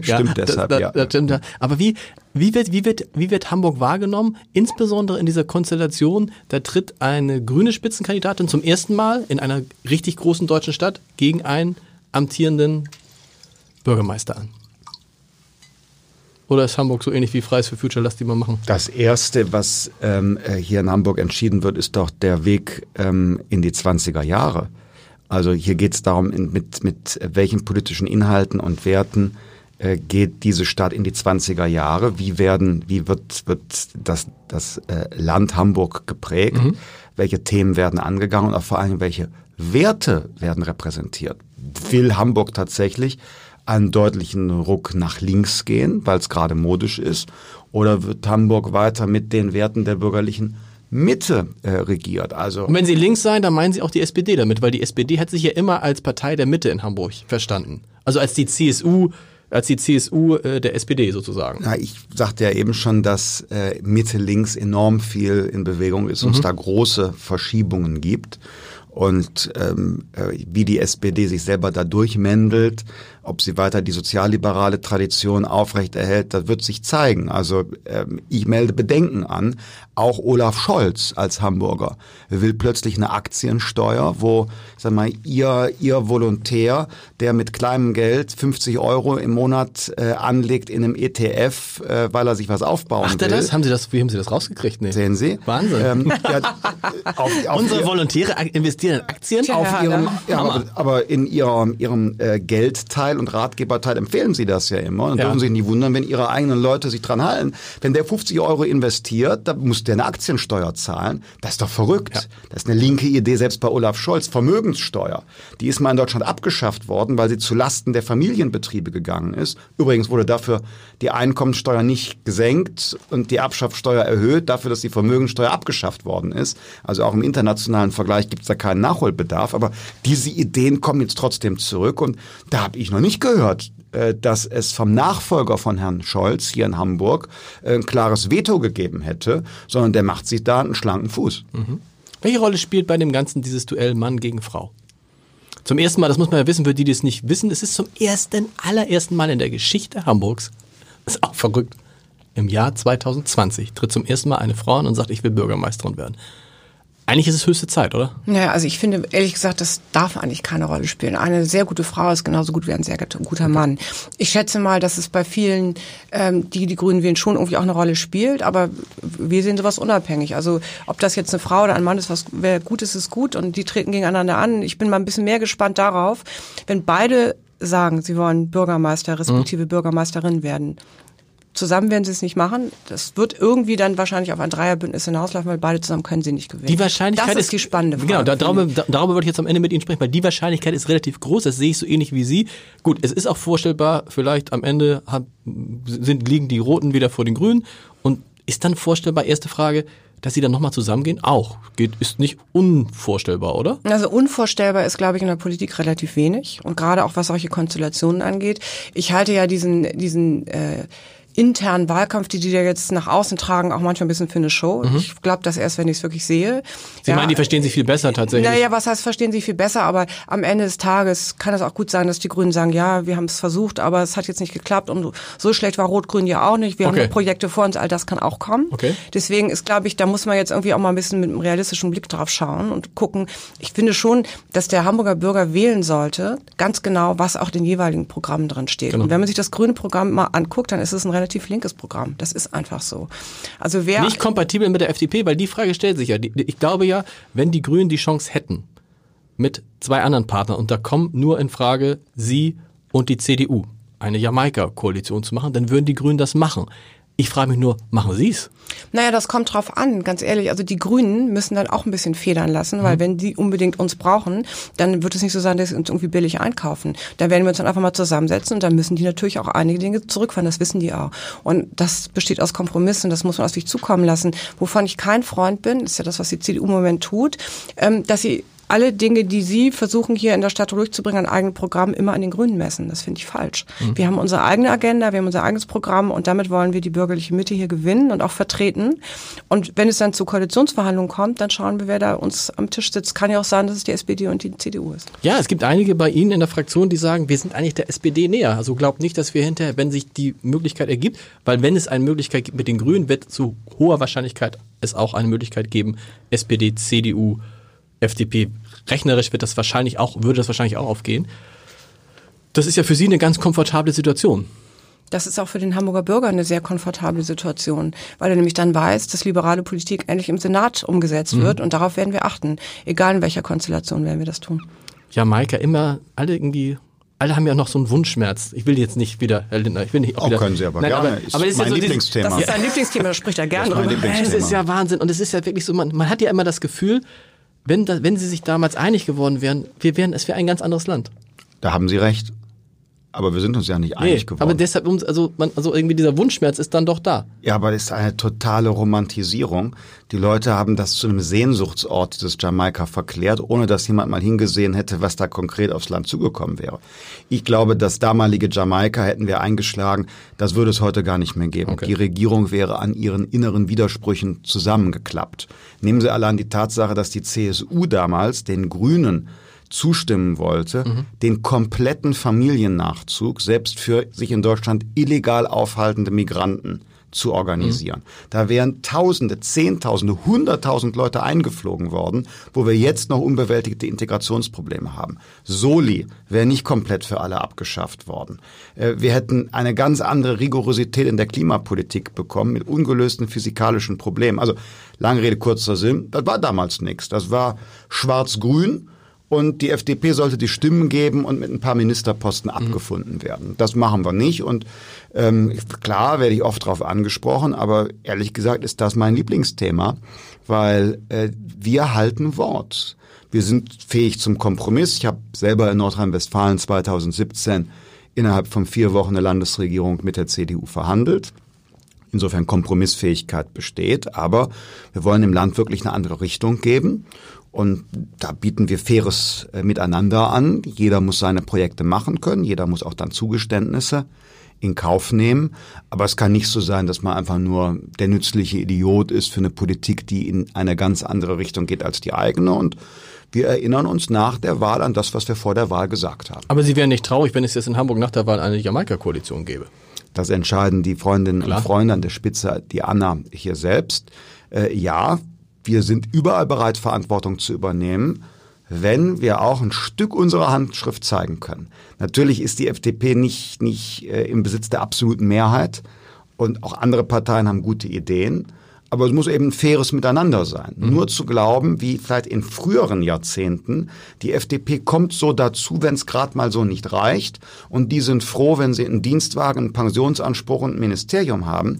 Stimmt ja, deshalb, das, ja. Das stimmt. Aber wie, wie, wird, wie, wird, wie wird Hamburg wahrgenommen? Insbesondere in dieser Konstellation, da tritt eine grüne Spitzenkandidatin zum ersten Mal in einer richtig großen deutschen Stadt gegen einen amtierenden Bürgermeister an. Oder ist Hamburg so ähnlich wie Fridays for Future? Lass die mal machen. Das Erste, was ähm, äh, hier in Hamburg entschieden wird, ist doch der Weg ähm, in die 20er Jahre. Also hier geht es darum, in, mit, mit welchen politischen Inhalten und Werten äh, geht diese Stadt in die 20er Jahre? Wie werden, wie wird, wird das, das äh, Land Hamburg geprägt? Mhm. Welche Themen werden angegangen und auch vor allem welche Werte werden repräsentiert? Will Hamburg tatsächlich einen deutlichen Ruck nach links gehen, weil es gerade modisch ist? Oder wird Hamburg weiter mit den Werten der bürgerlichen Mitte äh, regiert. Also Und wenn Sie links sein, dann meinen Sie auch die SPD damit, weil die SPD hat sich ja immer als Partei der Mitte in Hamburg verstanden. Also als die CSU, als die CSU äh, der SPD sozusagen. Ja, ich sagte ja eben schon, dass äh, Mitte links enorm viel in Bewegung ist und es mhm. da große Verschiebungen gibt. Und ähm, äh, wie die SPD sich selber da durchmändelt, ob sie weiter die sozialliberale Tradition aufrechterhält, das wird sich zeigen. Also ähm, ich melde Bedenken an. Auch Olaf Scholz als Hamburger will plötzlich eine Aktiensteuer, wo, sag mal, ihr, ihr Volontär, der mit kleinem Geld 50 Euro im Monat äh, anlegt in einem ETF, äh, weil er sich was aufbauen Ach, will. Das? Haben Sie das, wie haben Sie das rausgekriegt? Nee. Sehen Sie? Wahnsinn. Ähm, ja, auf, auf Unsere ihr, Volontäre investieren in Aktien? Tja, auf ihrem, ja, aber, aber, in ihrem, ihrem äh, Geldteil und Ratgeberteil empfehlen sie das ja immer und ja. dürfen sich nicht wundern, wenn ihre eigenen Leute sich dran halten. Wenn der 50 Euro investiert, da muss der eine Aktiensteuer zahlen. Das ist doch verrückt. Ja. Das ist eine linke Idee, selbst bei Olaf Scholz. Vermögenssteuer. Die ist mal in Deutschland abgeschafft worden, weil sie zu Lasten der Familienbetriebe gegangen ist. Übrigens wurde dafür die Einkommensteuer nicht gesenkt und die Abschaffsteuer erhöht, dafür, dass die Vermögenssteuer abgeschafft worden ist. Also auch im internationalen Vergleich gibt es da keinen Nachholbedarf. Aber diese Ideen kommen jetzt trotzdem zurück und da habe ich noch nicht gehört, äh, dass es vom Nachfolger von Herrn Scholz hier in Hamburg äh, ein klares Veto gegeben hätte, sondern der macht sich da einen schlanken Fuß. Mhm. Welche Rolle spielt bei dem Ganzen dieses Duell Mann gegen Frau? Zum ersten Mal, das muss man ja wissen, für die, die es nicht wissen, es ist zum ersten, allerersten Mal in der Geschichte Hamburgs, das ist auch verrückt, im Jahr 2020 tritt zum ersten Mal eine Frau an und sagt, ich will Bürgermeisterin werden. Eigentlich ist es höchste Zeit, oder? Naja, also ich finde, ehrlich gesagt, das darf eigentlich keine Rolle spielen. Eine sehr gute Frau ist genauso gut wie ein sehr guter Mann. Ich schätze mal, dass es bei vielen, ähm, die die Grünen wählen, schon irgendwie auch eine Rolle spielt, aber wir sehen sowas unabhängig. Also ob das jetzt eine Frau oder ein Mann ist, was wer gut ist, ist gut und die treten gegeneinander an. Ich bin mal ein bisschen mehr gespannt darauf, wenn beide sagen, sie wollen Bürgermeister respektive mhm. Bürgermeisterin werden. Zusammen werden sie es nicht machen. Das wird irgendwie dann wahrscheinlich auf ein Dreierbündnis hinauslaufen, weil beide zusammen können sie nicht gewinnen. Die Wahrscheinlichkeit das ist, die spannende Frage. Genau, da, darüber, darüber würde ich jetzt am Ende mit Ihnen sprechen, weil die Wahrscheinlichkeit ist relativ groß. Das sehe ich so ähnlich wie Sie. Gut, es ist auch vorstellbar, vielleicht am Ende haben, sind, liegen die Roten wieder vor den Grünen und ist dann vorstellbar, erste Frage, dass sie dann nochmal zusammengehen? Auch. Geht, ist nicht unvorstellbar, oder? Also unvorstellbar ist, glaube ich, in der Politik relativ wenig. Und gerade auch was solche Konstellationen angeht. Ich halte ja diesen, diesen äh, internen Wahlkampf, die die da jetzt nach außen tragen, auch manchmal ein bisschen für eine Show. Mhm. Ich glaube das erst, wenn ich es wirklich sehe. Sie ja, meinen, die verstehen sich viel besser tatsächlich? Naja, was heißt verstehen sich viel besser, aber am Ende des Tages kann es auch gut sein, dass die Grünen sagen, ja, wir haben es versucht, aber es hat jetzt nicht geklappt und so schlecht war Rot-Grün ja auch nicht. Wir okay. haben noch Projekte vor uns, all das kann auch kommen. Okay. Deswegen ist, glaube ich, da muss man jetzt irgendwie auch mal ein bisschen mit einem realistischen Blick drauf schauen und gucken. Ich finde schon, dass der Hamburger Bürger wählen sollte, ganz genau, was auch den jeweiligen Programmen drin steht. Genau. Und wenn man sich das grüne Programm mal anguckt, dann ist es ein relativ linkes Programm. Das ist einfach so. Also wer nicht kompatibel mit der FDP, weil die Frage stellt sich ja. Ich glaube ja, wenn die Grünen die Chance hätten mit zwei anderen Partnern und da kommen nur in Frage Sie und die CDU eine Jamaika-Koalition zu machen, dann würden die Grünen das machen. Ich frage mich nur, machen Sie es? Naja, das kommt drauf an, ganz ehrlich. Also die Grünen müssen dann auch ein bisschen federn lassen, weil mhm. wenn die unbedingt uns brauchen, dann wird es nicht so sein, dass sie uns irgendwie billig einkaufen. Da werden wir uns dann einfach mal zusammensetzen und dann müssen die natürlich auch einige Dinge zurückfahren, das wissen die auch. Und das besteht aus Kompromissen, das muss man auf sich zukommen lassen. Wovon ich kein Freund bin, ist ja das, was die CDU im Moment tut, ähm, dass sie alle Dinge, die Sie versuchen hier in der Stadt durchzubringen, an eigenen Programmen immer an den Grünen messen. Das finde ich falsch. Mhm. Wir haben unsere eigene Agenda, wir haben unser eigenes Programm und damit wollen wir die bürgerliche Mitte hier gewinnen und auch vertreten. Und wenn es dann zu Koalitionsverhandlungen kommt, dann schauen wir, wer da uns am Tisch sitzt. Kann ja auch sein, dass es die SPD und die CDU ist. Ja, es gibt einige bei Ihnen in der Fraktion, die sagen, wir sind eigentlich der SPD näher. Also glaubt nicht, dass wir hinterher, wenn sich die Möglichkeit ergibt, weil wenn es eine Möglichkeit gibt mit den Grünen, wird zu hoher Wahrscheinlichkeit es auch eine Möglichkeit geben, SPD, CDU, FDP. Rechnerisch wird das wahrscheinlich auch, würde das wahrscheinlich auch aufgehen. Das ist ja für Sie eine ganz komfortable Situation. Das ist auch für den Hamburger Bürger eine sehr komfortable Situation, weil er nämlich dann weiß, dass liberale Politik endlich im Senat umgesetzt mhm. wird und darauf werden wir achten. Egal in welcher Konstellation werden wir das tun. Ja, Maika, immer alle irgendwie alle haben ja noch so einen Wunschschmerz. Ich will jetzt nicht wieder, Herr Lindner, ich will nicht auch, auch wieder. können Sie aber nein, gerne. Aber, ist aber ist mein ja so Lieblingsthema. Das ist ein Lieblingsthema, da spricht er gerne drüber. Es ist ja Wahnsinn und es ist ja wirklich so, man, man hat ja immer das Gefühl, wenn, da, wenn sie sich damals einig geworden wären, wir wären, es wäre ein ganz anderes Land. Da haben Sie recht. Aber wir sind uns ja nicht einig nee, geworden. Aber deshalb, also, man, also irgendwie dieser Wunschschmerz ist dann doch da. Ja, aber das ist eine totale Romantisierung. Die Leute haben das zu einem Sehnsuchtsort dieses Jamaika verklärt, ohne dass jemand mal hingesehen hätte, was da konkret aufs Land zugekommen wäre. Ich glaube, das damalige Jamaika hätten wir eingeschlagen, das würde es heute gar nicht mehr geben. Okay. Die Regierung wäre an ihren inneren Widersprüchen zusammengeklappt. Nehmen Sie allein die Tatsache, dass die CSU damals den Grünen zustimmen wollte, mhm. den kompletten Familiennachzug selbst für sich in Deutschland illegal aufhaltende Migranten zu organisieren. Mhm. Da wären Tausende, Zehntausende, Hunderttausend Leute eingeflogen worden, wo wir jetzt noch unbewältigte Integrationsprobleme haben. Soli wäre nicht komplett für alle abgeschafft worden. Äh, wir hätten eine ganz andere Rigorosität in der Klimapolitik bekommen mit ungelösten physikalischen Problemen. Also lange Rede, kurzer Sinn, das war damals nichts. Das war schwarz-grün und die FDP sollte die Stimmen geben und mit ein paar Ministerposten mhm. abgefunden werden. Das machen wir nicht und ähm, klar werde ich oft darauf angesprochen, aber ehrlich gesagt ist das mein Lieblingsthema, weil äh, wir halten Wort. Wir sind fähig zum Kompromiss. Ich habe selber in Nordrhein-Westfalen 2017 innerhalb von vier Wochen eine Landesregierung mit der CDU verhandelt. Insofern Kompromissfähigkeit besteht, aber wir wollen dem Land wirklich eine andere Richtung geben. Und da bieten wir faires äh, Miteinander an. Jeder muss seine Projekte machen können, jeder muss auch dann Zugeständnisse in Kauf nehmen. Aber es kann nicht so sein, dass man einfach nur der nützliche Idiot ist für eine Politik, die in eine ganz andere Richtung geht als die eigene. Und wir erinnern uns nach der Wahl an das, was wir vor der Wahl gesagt haben. Aber Sie wären nicht traurig, wenn es jetzt in Hamburg nach der Wahl eine Jamaika-Koalition gäbe. Das entscheiden die Freundinnen Klar. und Freunde an der Spitze, die Anna hier selbst. Äh, ja, wir sind überall bereit, Verantwortung zu übernehmen, wenn wir auch ein Stück unserer Handschrift zeigen können. Natürlich ist die FDP nicht, nicht äh, im Besitz der absoluten Mehrheit und auch andere Parteien haben gute Ideen. Aber es muss eben ein faires Miteinander sein. Mhm. Nur zu glauben, wie vielleicht in früheren Jahrzehnten, die FDP kommt so dazu, wenn es gerade mal so nicht reicht. Und die sind froh, wenn sie einen Dienstwagen, einen Pensionsanspruch und ein Ministerium haben.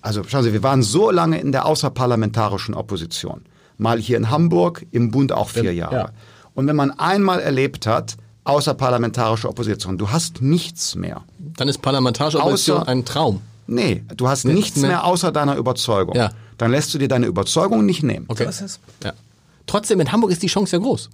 Also schauen Sie, wir waren so lange in der außerparlamentarischen Opposition. Mal hier in Hamburg, im Bund auch vier Jahre. Ja. Und wenn man einmal erlebt hat, außerparlamentarische Opposition, du hast nichts mehr. Dann ist parlamentarische Opposition außer, ein Traum. Nee, du hast nichts mehr. mehr außer deiner Überzeugung. Ja. Dann lässt du dir deine Überzeugung nicht nehmen. Okay. So ist es. Ja. Trotzdem, in Hamburg ist die Chance ja groß.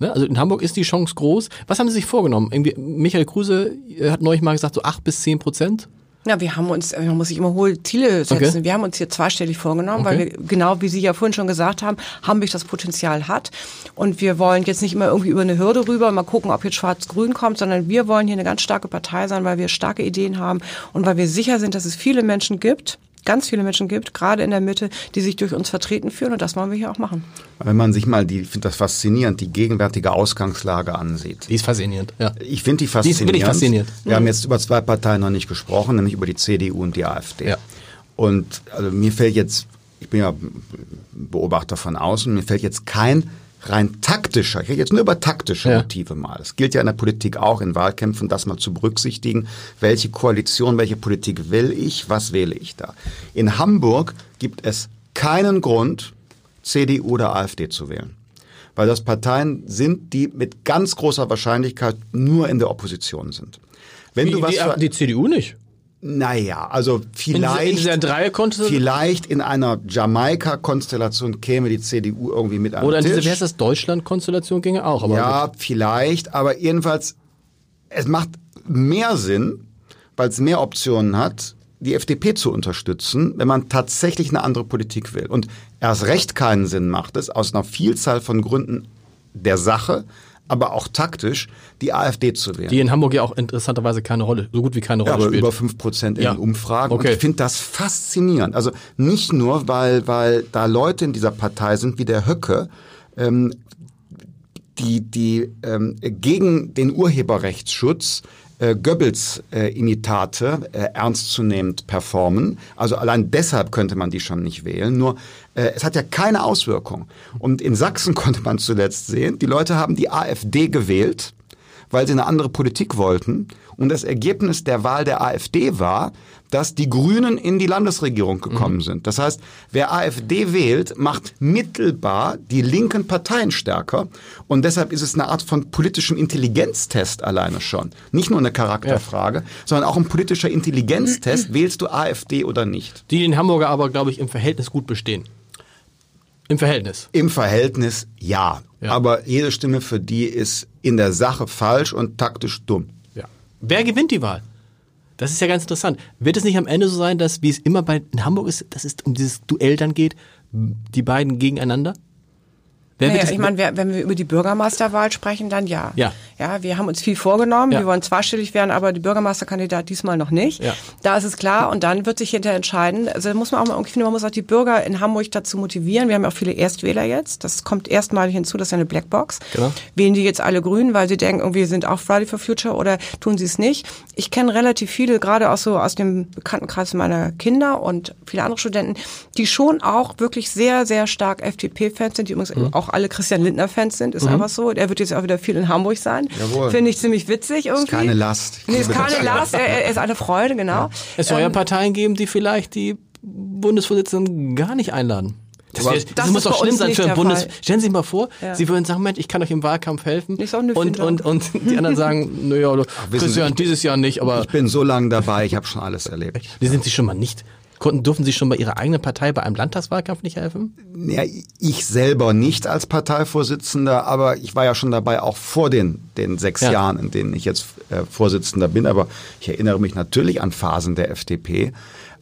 Ne? Also in Hamburg ist die Chance groß. Was haben Sie sich vorgenommen? Irgendwie, Michael Kruse hat neulich mal gesagt, so acht bis zehn Prozent. Ja, wir haben uns, man muss sich immer hohe Ziele setzen. Okay. Wir haben uns hier zweistellig vorgenommen, okay. weil wir, genau wie Sie ja vorhin schon gesagt haben, Hamburg das Potenzial hat. Und wir wollen jetzt nicht immer irgendwie über eine Hürde rüber mal gucken, ob jetzt Schwarz-Grün kommt, sondern wir wollen hier eine ganz starke Partei sein, weil wir starke Ideen haben und weil wir sicher sind, dass es viele Menschen gibt, ganz viele Menschen gibt, gerade in der Mitte, die sich durch uns vertreten fühlen und das wollen wir hier auch machen. Wenn man sich mal die, ich finde das faszinierend, die gegenwärtige Ausgangslage ansieht. Die ist faszinierend, ja. Ich finde die faszinierend. Die ist wirklich faszinierend. Wir mhm. haben jetzt über zwei Parteien noch nicht gesprochen, nämlich über die CDU und die AfD. Ja. Und also mir fällt jetzt, ich bin ja Beobachter von außen, mir fällt jetzt kein rein taktischer, ich rede jetzt nur über taktische ja. Motive mal. Es gilt ja in der Politik auch, in Wahlkämpfen, das mal zu berücksichtigen. Welche Koalition, welche Politik will ich, was wähle ich da? In Hamburg gibt es keinen Grund, CDU oder AfD zu wählen. Weil das Parteien sind, die mit ganz großer Wahrscheinlichkeit nur in der Opposition sind. Wenn Wie, du was die, die CDU nicht? Naja, also vielleicht, in, in vielleicht in einer Jamaika-Konstellation käme die CDU irgendwie mit an Oder in diese, wie heißt das, Deutschland-Konstellation ginge auch. Ja, gut. vielleicht, aber jedenfalls, es macht mehr Sinn, weil es mehr Optionen hat, die FDP zu unterstützen, wenn man tatsächlich eine andere Politik will. Und erst recht keinen Sinn macht es, aus einer Vielzahl von Gründen der Sache, aber auch taktisch, die AfD zu wählen. Die in Hamburg ja auch interessanterweise keine Rolle, so gut wie keine Rolle ja, aber spielt. über fünf Prozent in ja. den Umfragen. Okay. Und ich finde das faszinierend. Also nicht nur, weil, weil da Leute in dieser Partei sind wie der Höcke, ähm, die, die ähm, gegen den Urheberrechtsschutz äh, Goebbels-Imitate äh, ernstzunehmend performen. Also allein deshalb könnte man die schon nicht wählen. Nur äh, es hat ja keine Auswirkung. Und in Sachsen konnte man zuletzt sehen, die Leute haben die AfD gewählt, weil sie eine andere Politik wollten. Und das Ergebnis der Wahl der AfD war, dass die Grünen in die Landesregierung gekommen mhm. sind. Das heißt, wer AfD wählt, macht mittelbar die linken Parteien stärker. Und deshalb ist es eine Art von politischem Intelligenztest alleine schon. Nicht nur eine Charakterfrage, ja. sondern auch ein politischer Intelligenztest. Wählst du AfD oder nicht? Die in Hamburger aber, glaube ich, im Verhältnis gut bestehen. Im Verhältnis. Im Verhältnis ja. ja. Aber jede Stimme für die ist in der Sache falsch und taktisch dumm. Wer gewinnt die Wahl? Das ist ja ganz interessant. Wird es nicht am Ende so sein, dass, wie es immer bei in Hamburg ist, dass es um dieses Duell dann geht, die beiden gegeneinander? Naja, ich meine, wenn wir über die Bürgermeisterwahl sprechen, dann ja. Ja. Ja, wir haben uns viel vorgenommen. Ja. Wir wollen zweistellig werden, aber die Bürgermeisterkandidat diesmal noch nicht. Ja. Da ist es klar und dann wird sich hinterher entscheiden. Also da muss man auch mal, ich finde, man muss auch die Bürger in Hamburg dazu motivieren. Wir haben ja auch viele Erstwähler jetzt. Das kommt erstmalig hinzu, das ist ja eine Blackbox. Genau. Wählen die jetzt alle Grün, weil sie denken, wir sind auch Friday for Future oder tun sie es nicht? Ich kenne relativ viele, gerade auch so aus dem Bekanntenkreis meiner Kinder und viele andere Studenten, die schon auch wirklich sehr, sehr stark FDP-Fans sind, die übrigens mhm. auch auch alle Christian Lindner-Fans sind, ist mhm. einfach so. Er wird jetzt auch wieder viel in Hamburg sein. Finde ich ziemlich witzig irgendwie. Ist keine Last. Nee, ist keine Last, er, er, ist eine Freude, genau. Ja. Es soll ja ähm, Parteien geben, die vielleicht die Bundesvorsitzenden gar nicht einladen. Das, wär, das, das muss doch schlimm sein für ein Bundes. Fall. Stellen Sie sich mal vor, ja. Sie würden sagen, Mensch, ich kann euch im Wahlkampf helfen. Auch eine und, und, und die anderen sagen, naja, Christian, dieses Jahr nicht, aber. Ich bin so lange dabei, ich habe schon alles erlebt. Die sind Sie schon mal nicht. Konnten, durften Sie schon bei Ihrer eigenen Partei bei einem Landtagswahlkampf nicht helfen? Ja, ich selber nicht als Parteivorsitzender, aber ich war ja schon dabei, auch vor den, den sechs ja. Jahren, in denen ich jetzt äh, Vorsitzender bin. Aber ich erinnere mich natürlich an Phasen der FDP.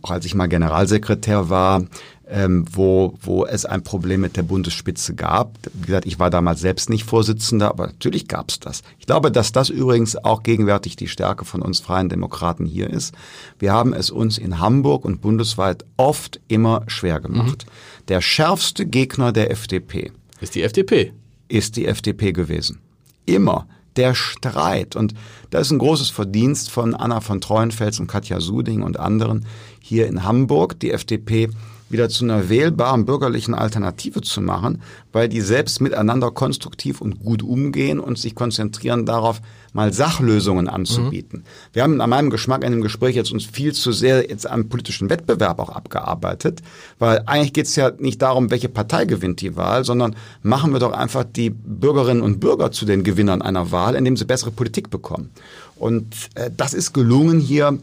Auch als ich mal Generalsekretär war, ähm, wo, wo es ein Problem mit der Bundesspitze gab. Wie gesagt, ich war damals selbst nicht Vorsitzender, aber natürlich gab es das. Ich glaube, dass das übrigens auch gegenwärtig die Stärke von uns Freien Demokraten hier ist. Wir haben es uns in Hamburg und bundesweit oft immer schwer gemacht. Mhm. Der schärfste Gegner der FDP ist die FDP. Ist die FDP gewesen. Immer der Streit. Und das ist ein großes Verdienst von Anna von Treuenfels und Katja Suding und anderen hier in Hamburg. Die FDP wieder zu einer wählbaren bürgerlichen Alternative zu machen, weil die selbst miteinander konstruktiv und gut umgehen und sich konzentrieren darauf, mal Sachlösungen anzubieten. Mhm. Wir haben an meinem Geschmack in dem Gespräch jetzt uns viel zu sehr jetzt am politischen Wettbewerb auch abgearbeitet, weil eigentlich geht es ja nicht darum, welche Partei gewinnt die Wahl, sondern machen wir doch einfach die Bürgerinnen und Bürger zu den Gewinnern einer Wahl, indem sie bessere Politik bekommen. Und äh, das ist gelungen hier.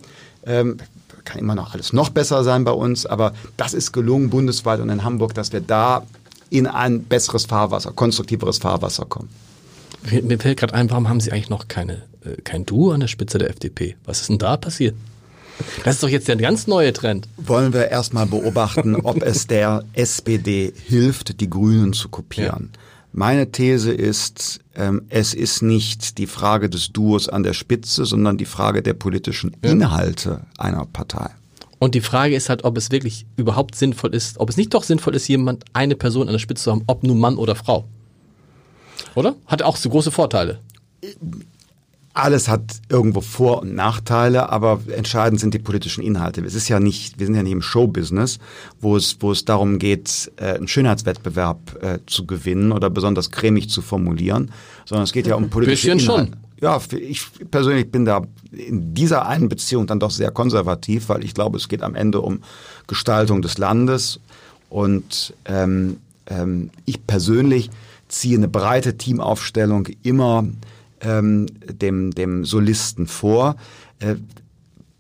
Ähm, kann immer noch alles noch besser sein bei uns, aber das ist gelungen bundesweit und in Hamburg, dass wir da in ein besseres Fahrwasser, konstruktiveres Fahrwasser kommen. Mir fällt gerade ein, warum haben Sie eigentlich noch keine, äh, kein Duo an der Spitze der FDP? Was ist denn da passiert? Das ist doch jetzt der ganz neue Trend. Wollen wir erstmal beobachten, ob es der SPD hilft, die Grünen zu kopieren. Ja. Meine These ist, es ist nicht die Frage des Duos an der Spitze, sondern die Frage der politischen Inhalte einer Partei. Und die Frage ist halt, ob es wirklich überhaupt sinnvoll ist, ob es nicht doch sinnvoll ist, jemand, eine Person an der Spitze zu haben, ob nun Mann oder Frau. Oder? Hat auch so große Vorteile. Alles hat irgendwo Vor- und Nachteile, aber entscheidend sind die politischen Inhalte. Es ist ja nicht, wir sind ja nicht im Showbusiness, wo es, wo es darum geht, äh, einen Schönheitswettbewerb äh, zu gewinnen oder besonders cremig zu formulieren, sondern es geht ja um politische Bisschen Inhalte. schon. Ja, ich persönlich bin da in dieser einen Beziehung dann doch sehr konservativ, weil ich glaube, es geht am Ende um Gestaltung des Landes und ähm, ähm, ich persönlich ziehe eine breite Teamaufstellung immer ähm, dem, dem Solisten vor. Äh,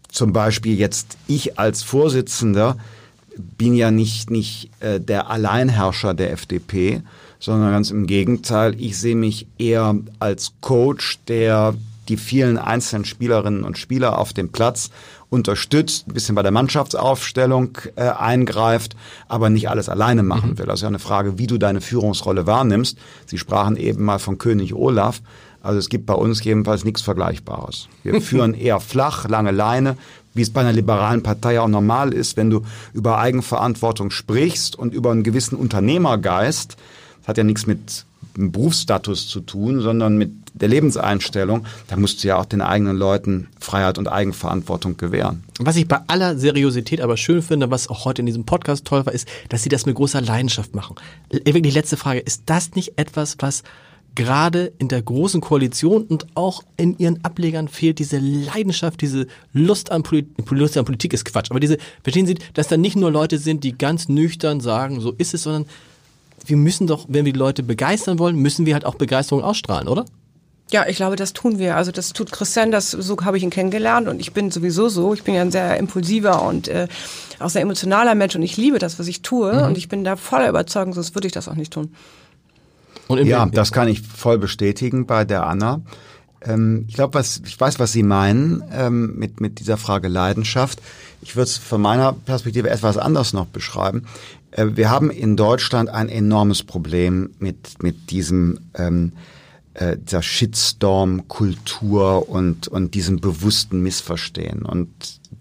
zum Beispiel jetzt ich als Vorsitzender bin ja nicht, nicht äh, der Alleinherrscher der FDP, sondern ganz im Gegenteil, ich sehe mich eher als Coach, der die vielen einzelnen Spielerinnen und Spieler auf dem Platz unterstützt, ein bisschen bei der Mannschaftsaufstellung äh, eingreift, aber nicht alles alleine machen mhm. will. Also ja eine Frage, wie du deine Führungsrolle wahrnimmst. Sie sprachen eben mal von König Olaf. Also es gibt bei uns jedenfalls nichts Vergleichbares. Wir führen eher flach, lange Leine, wie es bei einer liberalen Partei auch normal ist, wenn du über Eigenverantwortung sprichst und über einen gewissen Unternehmergeist. Das hat ja nichts mit dem Berufsstatus zu tun, sondern mit der Lebenseinstellung, da musst du ja auch den eigenen Leuten Freiheit und Eigenverantwortung gewähren. Was ich bei aller Seriosität aber schön finde, was auch heute in diesem Podcast toll war, ist, dass sie das mit großer Leidenschaft machen. Wirklich letzte Frage, ist das nicht etwas, was gerade in der großen Koalition und auch in ihren Ablegern fehlt diese Leidenschaft, diese Lust an, Polit Lust an Politik ist Quatsch. Aber diese, verstehen Sie, dass da nicht nur Leute sind, die ganz nüchtern sagen, so ist es, sondern wir müssen doch, wenn wir die Leute begeistern wollen, müssen wir halt auch Begeisterung ausstrahlen, oder? Ja, ich glaube, das tun wir. Also das tut Christian, das so habe ich ihn kennengelernt und ich bin sowieso so. Ich bin ja ein sehr impulsiver und äh, auch sehr emotionaler Mensch und ich liebe das, was ich tue mhm. und ich bin da voller Überzeugung, sonst würde ich das auch nicht tun. Ja, das kann ich voll bestätigen bei der Anna. Ähm, ich glaube, was ich weiß, was Sie meinen ähm, mit mit dieser Frage Leidenschaft. Ich würde es von meiner Perspektive etwas anders noch beschreiben. Äh, wir haben in Deutschland ein enormes Problem mit mit diesem ähm, äh, dieser Shitstorm-Kultur und, und diesem bewussten Missverstehen. Und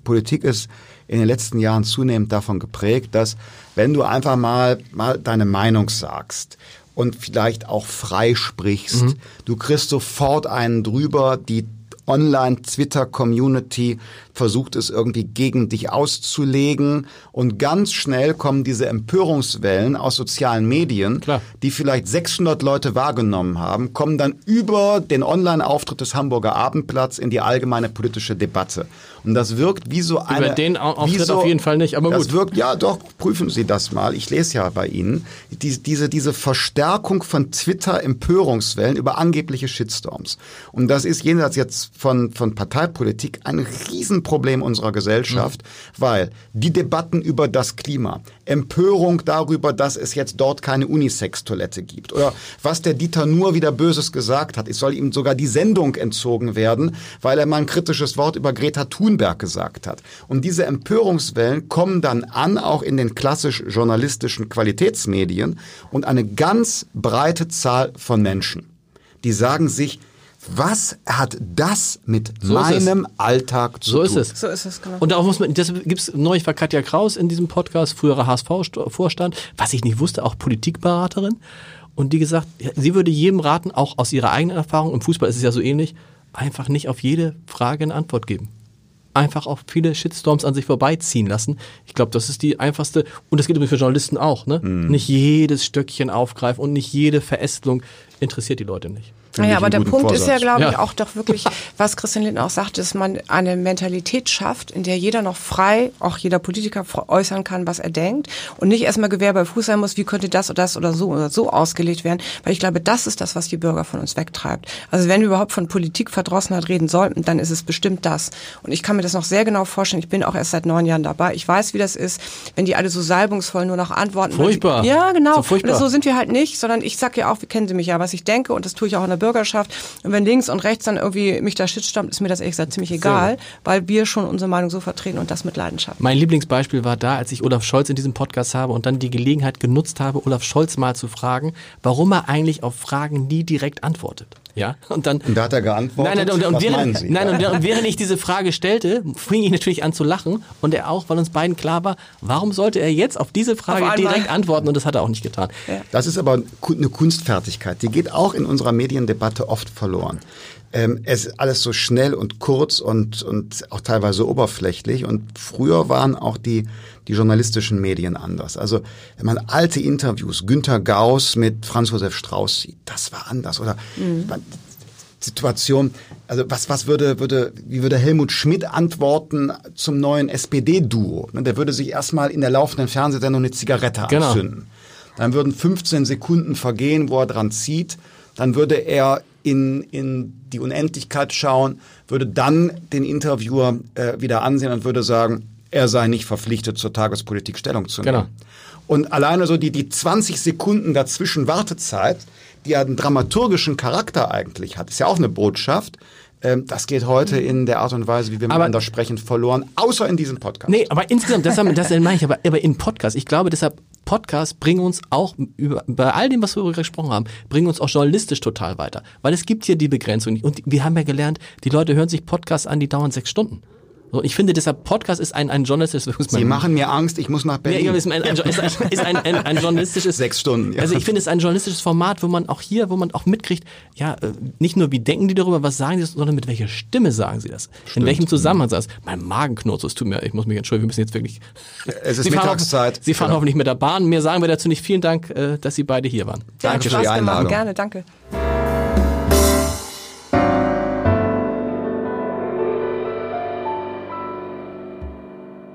Politik ist in den letzten Jahren zunehmend davon geprägt, dass wenn du einfach mal, mal deine Meinung sagst und vielleicht auch frei sprichst, mhm. du kriegst sofort einen drüber, die Online-Twitter-Community versucht es irgendwie gegen dich auszulegen und ganz schnell kommen diese Empörungswellen aus sozialen Medien, Klar. die vielleicht 600 Leute wahrgenommen haben, kommen dann über den Online-Auftritt des Hamburger Abendplatz in die allgemeine politische Debatte. Und das wirkt wie so eine... Über den Auftritt so, auf jeden Fall nicht, aber das gut. wirkt, ja doch, prüfen Sie das mal. Ich lese ja bei Ihnen. Die, diese, diese Verstärkung von Twitter-Empörungswellen über angebliche Shitstorms. Und das ist jenseits jetzt von, von Parteipolitik ein riesen Problem unserer Gesellschaft, mhm. weil die Debatten über das Klima, Empörung darüber, dass es jetzt dort keine Unisex-Toilette gibt oder was der Dieter nur wieder Böses gesagt hat. Es soll ihm sogar die Sendung entzogen werden, weil er mal ein kritisches Wort über Greta Thunberg gesagt hat. Und diese Empörungswellen kommen dann an, auch in den klassisch journalistischen Qualitätsmedien und eine ganz breite Zahl von Menschen, die sagen sich, was hat das mit so meinem Alltag zu so tun? So ist es. So ist es, genau. Und darauf muss man, das gibt's neulich war Katja Kraus in diesem Podcast, früherer HSV-Vorstand, was ich nicht wusste, auch Politikberaterin. Und die gesagt, sie würde jedem raten, auch aus ihrer eigenen Erfahrung, im Fußball ist es ja so ähnlich, einfach nicht auf jede Frage eine Antwort geben einfach auch viele Shitstorms an sich vorbeiziehen lassen. Ich glaube, das ist die einfachste, und das geht übrigens für Journalisten auch, ne? Mhm. Nicht jedes Stöckchen aufgreifen und nicht jede Verästelung interessiert die Leute nicht. Naja, aber der Punkt Vorsatz. ist ja, glaube ich, ja. auch doch wirklich, was Christian Lindner auch sagt, dass man eine Mentalität schafft, in der jeder noch frei, auch jeder Politiker äußern kann, was er denkt und nicht erstmal Gewehr bei Fuß sein muss, wie könnte das oder das oder so oder so ausgelegt werden, weil ich glaube, das ist das, was die Bürger von uns wegtreibt. Also wenn wir überhaupt von Politikverdrossenheit reden sollten, dann ist es bestimmt das. Und ich kann mir das noch sehr genau vorstellen. Ich bin auch erst seit neun Jahren dabei. Ich weiß, wie das ist, wenn die alle so salbungsvoll nur noch antworten. Furchtbar. Ja, genau. So, furchtbar. so sind wir halt nicht, sondern ich sag ja auch, wir kennen Sie mich ja, was ich denke und das tue ich auch in der Bürgerschaft. Und wenn links und rechts dann irgendwie mich da shitstammt, ist mir das ehrlich gesagt ziemlich egal, so. weil wir schon unsere Meinung so vertreten und das mit Leidenschaft. Mein Lieblingsbeispiel war da, als ich Olaf Scholz in diesem Podcast habe und dann die Gelegenheit genutzt habe, Olaf Scholz mal zu fragen, warum er eigentlich auf Fragen nie direkt antwortet. Ja, und dann. Und da hat er geantwortet. Nein, nein, und, und, während, nein, und, und während ich diese Frage stellte, fing ich natürlich an zu lachen und er auch, weil uns beiden klar war, warum sollte er jetzt auf diese Frage auf direkt antworten und das hat er auch nicht getan. Das ist aber eine Kunstfertigkeit, die geht auch in unserer Mediendebatte oft verloren. Ähm, es ist alles so schnell und kurz und, und auch teilweise oberflächlich. Und früher waren auch die, die journalistischen Medien anders. Also wenn man alte Interviews, Günter Gauss mit Franz Josef Strauß sieht, das war anders. Oder mhm. Situation, also was, was würde, würde, wie würde Helmut Schmidt antworten zum neuen SPD-Duo? Der würde sich erstmal in der laufenden Fernsehsendung eine Zigarette genau. anzünden. Dann würden 15 Sekunden vergehen, wo er dran zieht. Dann würde er in, in die Unendlichkeit schauen, würde dann den Interviewer äh, wieder ansehen und würde sagen, er sei nicht verpflichtet, zur Tagespolitik Stellung zu nehmen. Genau. Und alleine so die, die 20 Sekunden dazwischen Wartezeit, die ja einen dramaturgischen Charakter eigentlich hat, ist ja auch eine Botschaft. Ähm, das geht heute in der Art und Weise, wie wir aber, miteinander sprechen, verloren, außer in diesem Podcast. Nee, aber insgesamt, das, das meine ich, aber, aber in Podcast, ich glaube deshalb, Podcasts bringen uns auch, über, bei all dem, was wir gesprochen haben, bringen uns auch journalistisch total weiter. Weil es gibt hier die Begrenzung. Und wir haben ja gelernt, die Leute hören sich Podcasts an, die dauern sechs Stunden. So, ich finde, deshalb Podcast ist ein, ein journalistisches. Sie machen mir Angst, ich muss nach Berlin. Ja, ist ein, ein, ist ein, ist ein, ein, ein journalistisches. Sechs Stunden. Ja. Also ich finde, es ist ein journalistisches Format, wo man auch hier, wo man auch mitkriegt, ja, äh, nicht nur wie denken die darüber, was sagen die, sondern mit welcher Stimme sagen sie das? Stimmt. In welchem Zusammenhang das? Mein Magen knurrt, es tut mir, ich muss mich entschuldigen, wir müssen jetzt wirklich. Es ist sie Mittagszeit. Fahren, sie fahren genau. hoffentlich mit der Bahn. Mehr sagen wir dazu nicht. Vielen Dank, äh, dass Sie beide hier waren. Ja, danke für die Einladung. Gerne, danke.